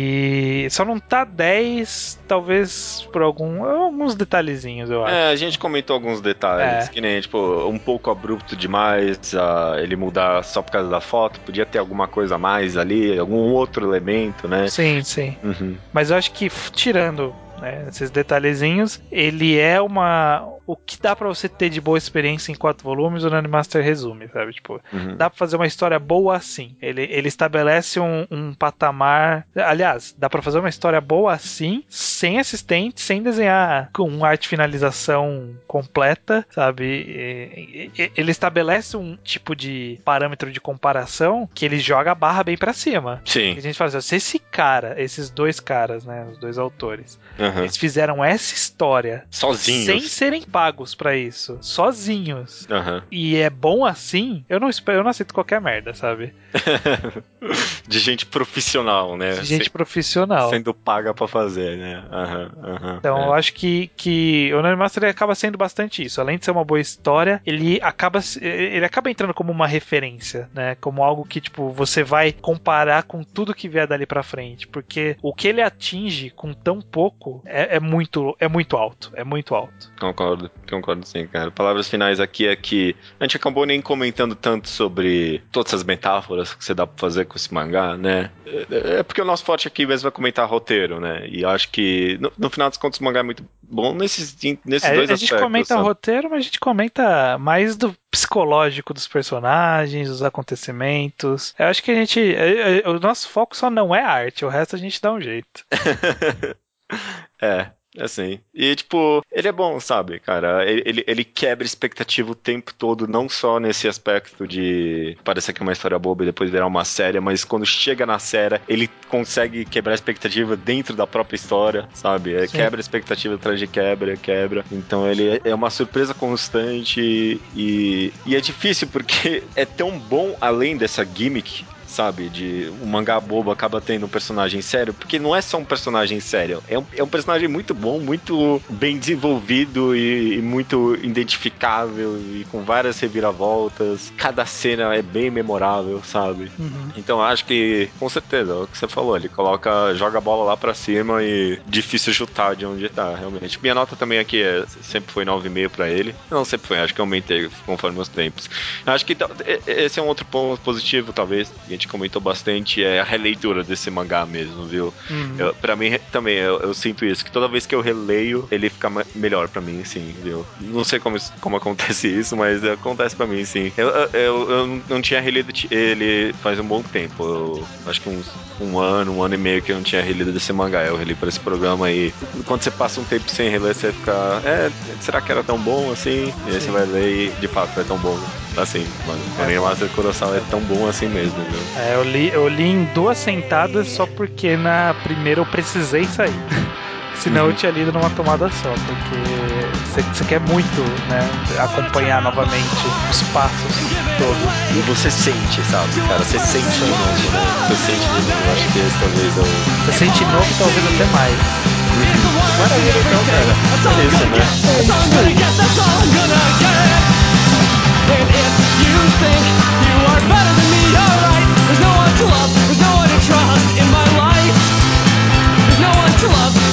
só não tá 10, talvez por algum, alguns detalhezinhos, eu acho. É, a gente comentou alguns detalhes, é. que nem, tipo, um pouco abrupto demais, uh, ele mudar só por causa da foto, podia ter alguma coisa a mais ali, algum outro elemento, né? Sim, sim. Uhum. Mas eu acho que tirando né, esses detalhezinhos, ele é uma o que dá para você ter de boa experiência em quatro volumes, o Nani Master resume, sabe? Tipo, uhum. dá pra fazer uma história boa assim. Ele, ele estabelece um, um patamar. Aliás, dá para fazer uma história boa assim, sem assistente, sem desenhar com arte finalização completa, sabe? Ele estabelece um tipo de parâmetro de comparação que ele joga a barra bem para cima. Sim. a gente fala assim, se esse cara, esses dois caras, né, os dois autores, uhum. eles fizeram essa história sozinhos, sem serem pagos para isso, sozinhos. Uhum. E é bom assim, eu não espero, eu não aceito qualquer merda, sabe? de gente profissional, né? De gente profissional. Sendo paga para fazer, né? Uhum, uhum, então, é. eu acho que, que o Nerd Master acaba sendo bastante isso. Além de ser uma boa história, ele acaba, ele acaba entrando como uma referência, né? Como algo que, tipo, você vai comparar com tudo que vier dali para frente. Porque o que ele atinge com tão pouco é, é, muito, é muito alto. É muito alto. Concordo concordo, sim, cara. Palavras finais aqui é que a gente acabou nem comentando tanto sobre todas essas metáforas que você dá pra fazer com esse mangá, né? É, é porque o nosso forte aqui mesmo vai comentar roteiro, né? E acho que no, no final dos contos o mangá é muito bom nesses, nesses é, dois aspectos. A gente aspectos, comenta sabe? roteiro, mas a gente comenta mais do psicológico dos personagens, dos acontecimentos. Eu acho que a gente. É, é, o nosso foco só não é arte, o resto a gente dá um jeito. é, Assim. E, tipo, ele é bom, sabe, cara? Ele, ele quebra expectativa o tempo todo, não só nesse aspecto de parecer que é uma história boba e depois virar uma série, mas quando chega na série, ele consegue quebrar a expectativa dentro da própria história, sabe? Quebra a expectativa atrás de quebra, quebra. Então ele é uma surpresa constante e, e é difícil porque é tão bom além dessa gimmick sabe? De um mangá bobo acaba tendo um personagem sério, porque não é só um personagem sério, é um, é um personagem muito bom, muito bem desenvolvido e, e muito identificável e com várias reviravoltas. Cada cena é bem memorável, sabe? Uhum. Então acho que, com certeza, é o que você falou, ele coloca, joga a bola lá pra cima e difícil chutar de onde tá, realmente. Minha nota também aqui é, sempre foi 9,5 pra ele. Não sempre foi, acho que aumentei conforme os tempos. Acho que esse é um outro ponto positivo, talvez, a gente comentou bastante, é a releitura desse mangá mesmo, viu? Uhum. Eu, pra mim também, eu, eu, sinto isso, que toda vez que eu releio, ele fica melhor pra mim, sim, viu? Não sei como, como acontece isso, mas acontece pra mim, sim. Eu, eu, eu não tinha relido ele faz um bom tempo, eu, acho que uns um ano, um ano e meio que eu não tinha relido desse mangá. Eu reli para esse programa e quando você passa um tempo sem reler, você fica, é, será que era tão bom assim? E aí você vai ler e de fato é tão bom assim, mano. Porém, é. Master Kurosawa é tão bom assim mesmo, viu? É, eu li, eu li em duas sentadas só porque na primeira eu precisei sair. Senão uhum. eu tinha lido numa tomada só, porque você quer muito, né, acompanhar novamente os passos todos. E você sente, sabe, cara? Você sente de novo, né? Você sente de novo. Eu acho que esse talvez eu. Você sente novo e talvez até mais. Uhum. Maravilha, então, cara. É isso, né? And if you think you are better than me. There's no one to love, there's no one to trust in my life. There's no one to love,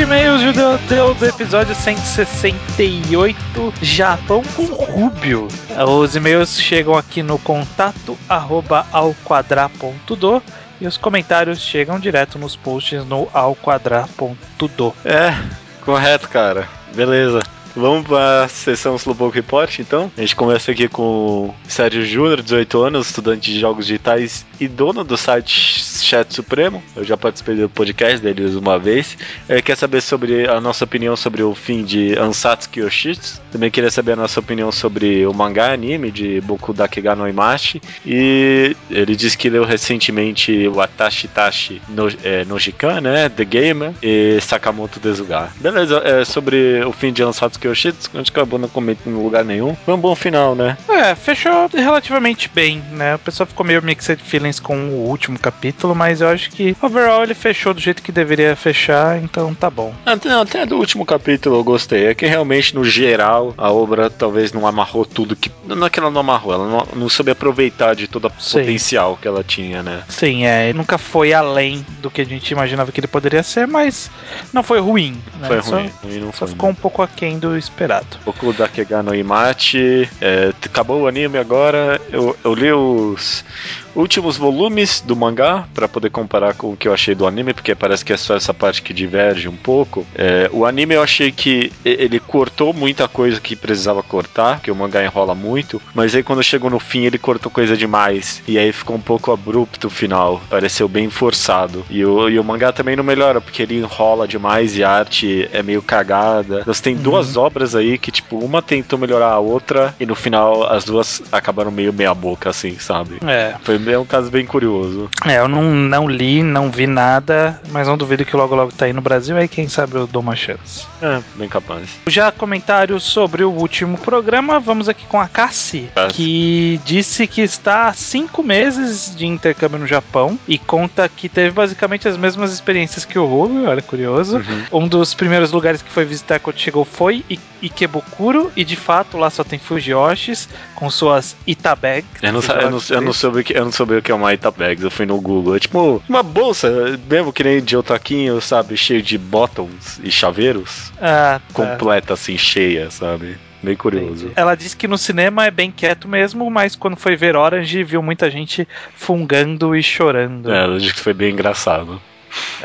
de e-mails do, do episódio 168 Japão com Rubio. Os e-mails chegam aqui no contato arroba e os comentários chegam direto nos posts no alquadra.do. É, correto, cara. Beleza. Vamos para a sessão Slowpoke Report, então. A gente começa aqui com Sérgio Júnior, 18 anos, estudante de jogos digitais e dono do site Chat Supremo. Eu já participei do podcast deles uma vez. Ele quer saber sobre a nossa opinião sobre o fim de Ansatsuki Yoshitsu. Também queria saber a nossa opinião sobre o mangá anime de Boku Dakega no Imashi. E ele disse que leu recentemente o Atashi Tashi no, é, Nojikan, né? The Gamer e Sakamoto Desuga. Beleza, é sobre o fim de Ansatsuki que eu achei a gente acabou não comentando em lugar nenhum. Foi um bom final, né? É, fechou relativamente bem, né? O pessoal ficou meio mixed feelings com o último capítulo, mas eu acho que overall ele fechou do jeito que deveria fechar, então tá bom. Até, até do último capítulo eu gostei. É que realmente, no geral, a obra talvez não amarrou tudo que. Não é que ela não amarrou, ela não, não soube aproveitar de todo o potencial que ela tinha, né? Sim, é. Nunca foi além do que a gente imaginava que ele poderia ser, mas não foi ruim. Né? Foi ruim, só, ruim não só ficou um pouco aquém do esperado. Boku Dakega no Imachi. É, acabou o anime agora. Eu, eu li os últimos volumes do mangá para poder comparar com o que eu achei do anime, porque parece que é só essa parte que diverge um pouco. É, o anime eu achei que ele cortou muita coisa que precisava cortar, que o mangá enrola muito, mas aí quando chegou no fim ele cortou coisa demais e aí ficou um pouco abrupto o final, pareceu bem forçado. E o, e o mangá também não melhora porque ele enrola demais e a arte é meio cagada. Você tem uhum. duas obras aí que tipo uma tentou melhorar a outra e no final as duas acabaram meio meia boca assim, sabe? É. Foi é um caso bem curioso. É, eu não, não li, não vi nada, mas não duvido que logo logo tá aí no Brasil, aí quem sabe eu dou uma chance. É, bem capaz. Já comentários sobre o último programa, vamos aqui com a Cassie, que disse que está há cinco meses de intercâmbio no Japão e conta que teve basicamente as mesmas experiências que o Rubio, olha curioso. Uhum. Um dos primeiros lugares que foi visitar quando chegou foi Ikebukuro, e de fato lá só tem Fujiyoshis com suas Itabags. Eu não, eu não, eu não soube que eu não soube o que é uma Itabags, eu fui no Google. É tipo uma bolsa, mesmo que nem de otaquinho, sabe? Cheio de bottoms e chaveiros. Ah, tá. Completa, assim, cheia, sabe? Meio curioso. Entendi. Ela disse que no cinema é bem quieto mesmo, mas quando foi ver Orange, viu muita gente fungando e chorando. É, ela disse que foi bem engraçado.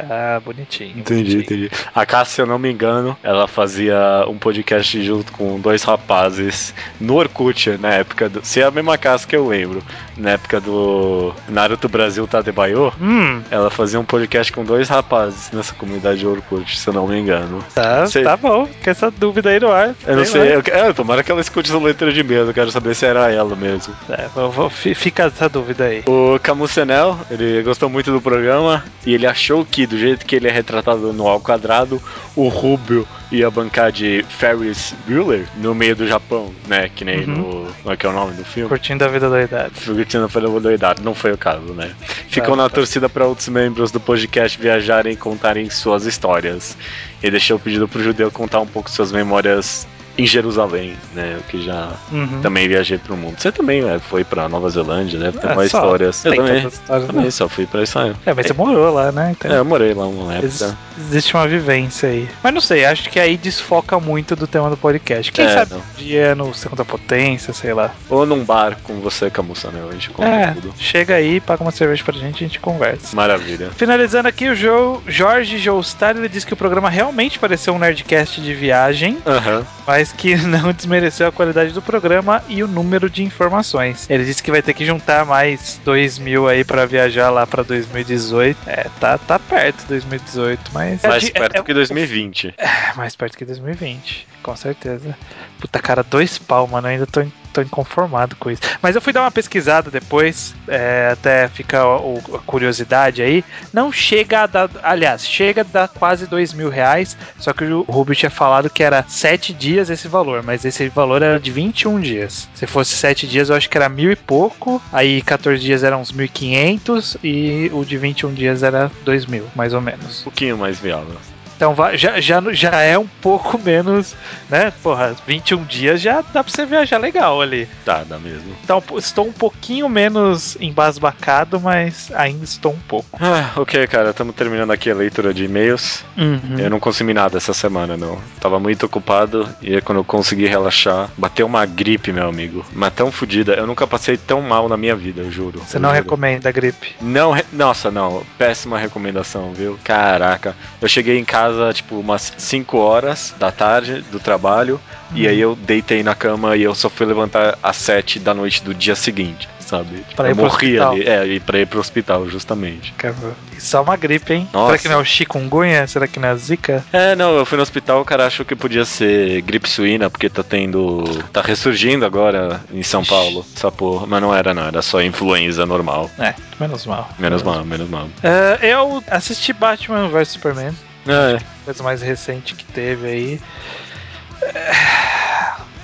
Ah, bonitinho. Entendi, bonitinho. entendi. A Cássia, se eu não me engano, ela fazia um podcast junto com dois rapazes no Orkut, na época do. Se é a mesma Cássia que eu lembro, na época do Naruto Brasil Tadebayo, Hum, ela fazia um podcast com dois rapazes nessa comunidade de Orkut, se eu não me engano. tá, Sei. tá bom. Fica essa dúvida aí no ar. Eu não sei, eu, é, tomara que ela escute essa letra de medo, eu quero saber se era ela mesmo. É, vou- vou- fi- fica essa dúvida aí. O Camus Senel, ele gostou muito do programa e ele achou que, do jeito que ele é retratado no ao quadrado, o Rubio ia bancar de Ferris Bueller no meio do Japão, né? Que nem Uhum. no. Como é que é o nome do filme? Curtindo a vida da idade. Curtindo pela doidade. Não foi o caso, né? Ficou na tá. torcida para outros membros do podcast viajarem e contarem suas histórias. E deixou o pedido pro judeu contar um pouco suas memórias em Jerusalém, né? Que já Uhum. também viajei pro mundo. Você também né, foi pra Nova Zelândia, né? Tem É, mais só. histórias. Eu também, histórias, né? também só fui pra Israel. É, mas você morou lá, né? Então, É, eu morei lá uma ex- época. existe uma vivência aí. Mas não sei, acho que aí desfoca muito do tema do podcast. Quem É, sabe não. um dia no Segunda Potência, sei lá. Ou num bar com você, Camussa, né? A gente conta É, tudo. chega aí, paga uma cerveja pra gente e a gente conversa. Maravilha. Finalizando aqui, o Joe, Jorge Joestar, ele disse que o programa realmente pareceu um Nerdcast de viagem, Aham. mas que não desmereceu a qualidade do programa e o número de informações. Ele disse que vai ter que juntar mais 2 mil aí pra viajar lá pra 2018. É, tá, tá perto 2018, mas... Mais é, perto é- que 2020. é mais perto que 2020, com certeza. Puta, cara, dois pau, mano. Eu ainda tô, tô inconformado com isso. Mas eu fui dar uma pesquisada depois, é, até fica a curiosidade aí. Não chega a dar. Aliás, chega a dar quase dois mil reais. Só que o Rubio tinha falado que era sete dias esse valor, mas esse valor era de 21 dias. Se fosse sete dias, eu acho que era mil e pouco. Aí 14 dias eram uns 1.500 e o de 21 dias era dois mil, mais ou menos. Um pouquinho mais viável. Então já, já, já é um pouco menos, né? Porra, 21 dias já dá pra você viajar legal ali. Tá, dá mesmo. Então estou um pouquinho menos embasbacado, mas ainda estou um pouco. Ah, ok, cara, estamos terminando aqui a leitura de e-mails. Uhum. Eu não consumi nada essa semana, não. Tava muito ocupado e quando eu consegui relaxar, bateu uma gripe, meu amigo. Mas tão fodida. Eu nunca passei tão mal na minha vida, eu juro. Você Eu não juro. recomenda a gripe? Não, re- nossa, não. Péssima recomendação, viu? Caraca. Eu cheguei em casa, tipo, umas 5 horas da tarde do trabalho. E aí eu deitei na cama e eu só fui levantar às 7 da noite do dia seguinte, sabe? Tipo, Pra ir eu pro morri hospital. ali. É, e pra ir pro hospital, justamente. Caramba. Isso é uma gripe, hein? Nossa. Será que não é o chikungunya? Será que não é a zika? É, não, eu fui no hospital, o cara achou que podia ser gripe suína, porque tá tendo. tá ressurgindo agora em São. Paulo, essa porra. Mas não era, não, era só influenza normal. É, menos mal. Menos mal, menos mal. É, eu assisti Batman vs Superman. É, coisa mais recente que teve aí.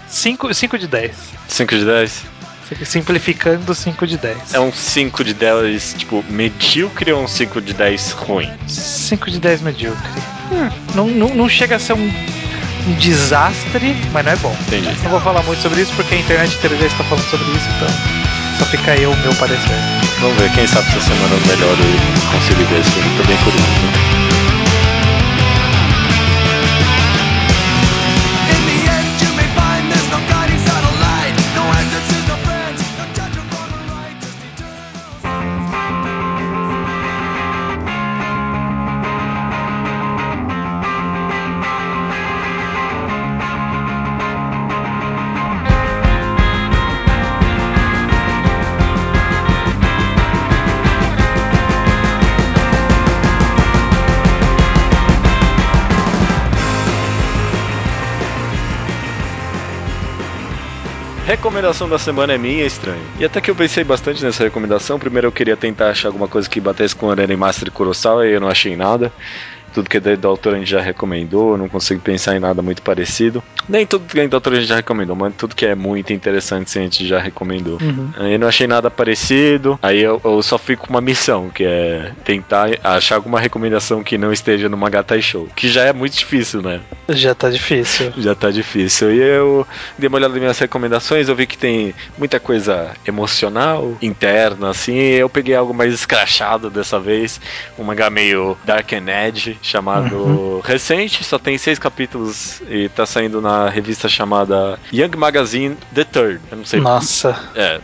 5 de 10. 5 de 10. Simplificando 5 de 10. É um 5 de 10, tipo, medíocre ou um 5 de 10 ruim? 5 de 10 medíocre. Hum, não, não, não chega a ser um, um desastre, mas não é bom. Entendi. Não vou falar muito sobre isso porque a internet inteira já está falando sobre isso, então só fica aí o meu parecer. Vamos ver, quem sabe essa semana eu melhoro e consigo ver esse filme. Tô bem curioso. Recomendação da semana é minha, estranho. E até que eu pensei bastante nessa recomendação. Primeiro eu queria tentar achar alguma coisa que batesse com o Arena Master Kurosawa e eu não achei nada. Tudo que a gente já recomendou, não consigo pensar em nada muito parecido. Nem tudo que a gente já recomendou, mas tudo que é muito interessante a gente já recomendou. Aí eu não achei nada parecido. Aí eu, eu só fui com uma missão, que é tentar achar alguma recomendação que não esteja no Magatai Show. Que já é muito difícil, né? Já tá difícil. Já tá difícil. E eu dei uma olhada nas minhas recomendações, eu vi que tem muita coisa emocional, interna, assim. Eu peguei algo mais escrachado dessa vez. Um mangá meio Dark and Edge. Chamado recente, só tem seis capítulos e tá saindo na revista chamada Young Magazine The Third. Eu não sei. Nossa. É,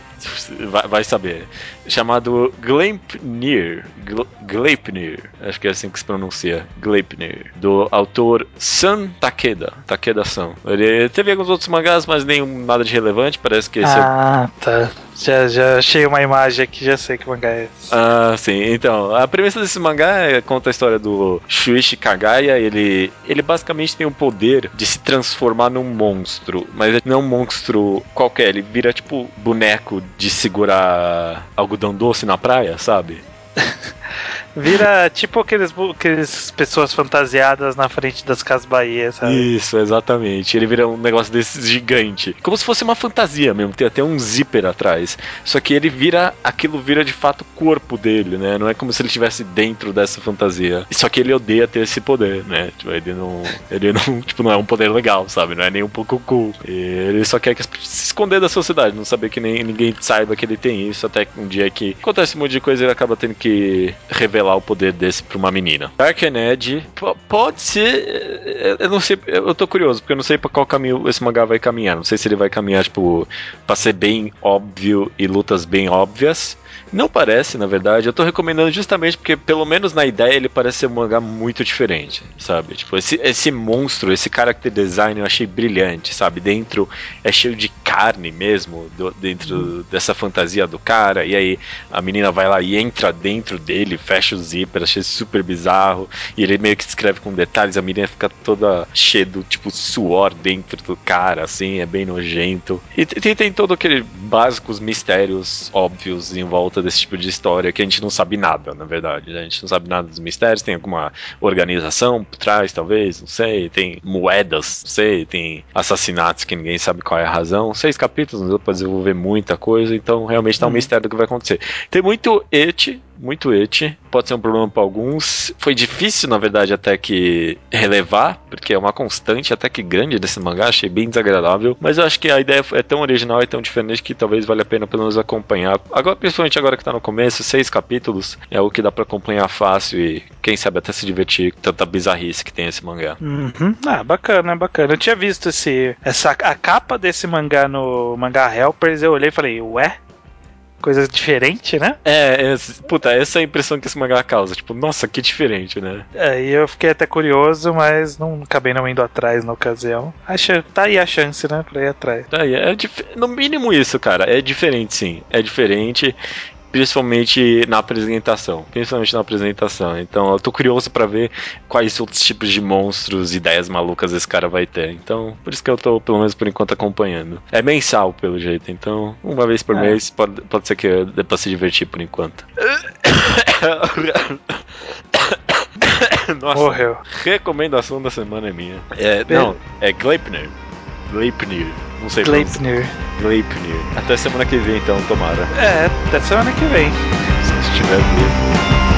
vai, vai saber. Chamado Gleipnir. Gl- Gleipnir. Acho que é assim que se pronuncia. Gleipnir. Do autor San Takeda. Takeda-san. Ele teve alguns outros mangás, mas nenhum nada de relevante. Parece que esse é Ah, tá. Já, já achei uma imagem aqui, já sei que mangá é esse. Ah, sim. Então, a premissa desse mangá é, conta a história do Shuichi Kagaya. Ele, ele basicamente tem o poder de se transformar num monstro, mas não é um monstro qualquer. Ele vira tipo boneco de segurar algodão doce na praia, sabe? Vira tipo aqueles, aqueles pessoas fantasiadas na frente das Casas Bahia, sabe? Isso, exatamente. Ele vira um negócio desses gigante. Como se fosse uma fantasia mesmo, tem até um zíper atrás. Só que ele vira, aquilo vira de fato o corpo dele, né? Não é como se ele estivesse dentro dessa fantasia. Só que ele odeia ter esse poder, né? Tipo, ele não, ele não, tipo, não é um poder legal, sabe? Não é nem um pouco cool. Ele só quer que se esconder da sociedade, não saber que nem ninguém saiba que ele tem isso, até um dia que acontece um monte de coisa, ele acaba tendo que revelar o poder desse pra uma menina. Dark Ned p- pode ser. eh, Eu não sei. Eu tô curioso, porque eu não sei pra qual caminho esse mangá vai caminhar. Não sei se ele vai caminhar, tipo, pra ser bem óbvio e lutas bem óbvias. Não parece, na verdade. Eu tô recomendando justamente porque, pelo menos na ideia, ele parece ser um mangá muito diferente, sabe? Tipo, esse, esse monstro, esse character design eu achei brilhante, sabe? Dentro é cheio de carne mesmo, do- dentro dessa fantasia do cara. E aí a menina vai lá e entra dentro dele, fecha o zíper, achei super bizarro. E ele meio que escreve com detalhes, a menina fica toda cheia do tipo suor dentro do cara, assim, é bem nojento. E tem, tem todo aquele básicos mistérios óbvios em volta desse tipo de história que a gente não sabe nada, na verdade. né? A gente não sabe nada dos mistérios, tem alguma organização por trás, talvez, não sei, tem moedas, não sei, tem assassinatos que ninguém sabe qual é a razão. Seis capítulos, não deu pra desenvolver muita coisa, então realmente tá um mistério do que vai acontecer. Tem muito et, muito et, pode ser um problema para alguns. Foi difícil, na verdade, até que relevar, porque é uma constante até que grande desse mangá, achei bem desagradável, mas eu acho que a ideia é tão original e tão diferente que talvez valha a pena pelo menos acompanhar. Agora, principalmente agora que tá no começo, seis capítulos é o que dá para acompanhar fácil e quem sabe até se divertir com tanta bizarrice que tem esse mangá. Uhum. Ah, bacana, bacana. Eu tinha visto esse, essa, a capa desse mangá no Mangá Helpers, eu olhei e falei, ué? Coisa diferente, né? É, é, puta, essa é a impressão que esse mangá causa. Tipo, nossa, que diferente, né? Aí eu fiquei até curioso, mas não acabei não indo atrás na ocasião. Acha, tá aí a chance, né, pra ir atrás. Aí, é no mínimo isso, cara. É diferente, sim. É diferente. Principalmente na apresentação. Principalmente na apresentação. Então eu tô curioso pra ver quais outros tipos de monstros, ideias malucas esse cara vai ter. Então, por isso que eu tô, pelo menos por enquanto, acompanhando. É mensal, pelo jeito. Então, uma vez por É. mês pode, pode ser que dê pra se divertir por enquanto. Nossa, Morreu. recomendação da semana é minha. É, não, é Gleipnir. Gleipnir. Não sei. Gleipnir. Gleipnir. Até semana que vem, então, tomara. É, até semana que vem. Se estiver vivo.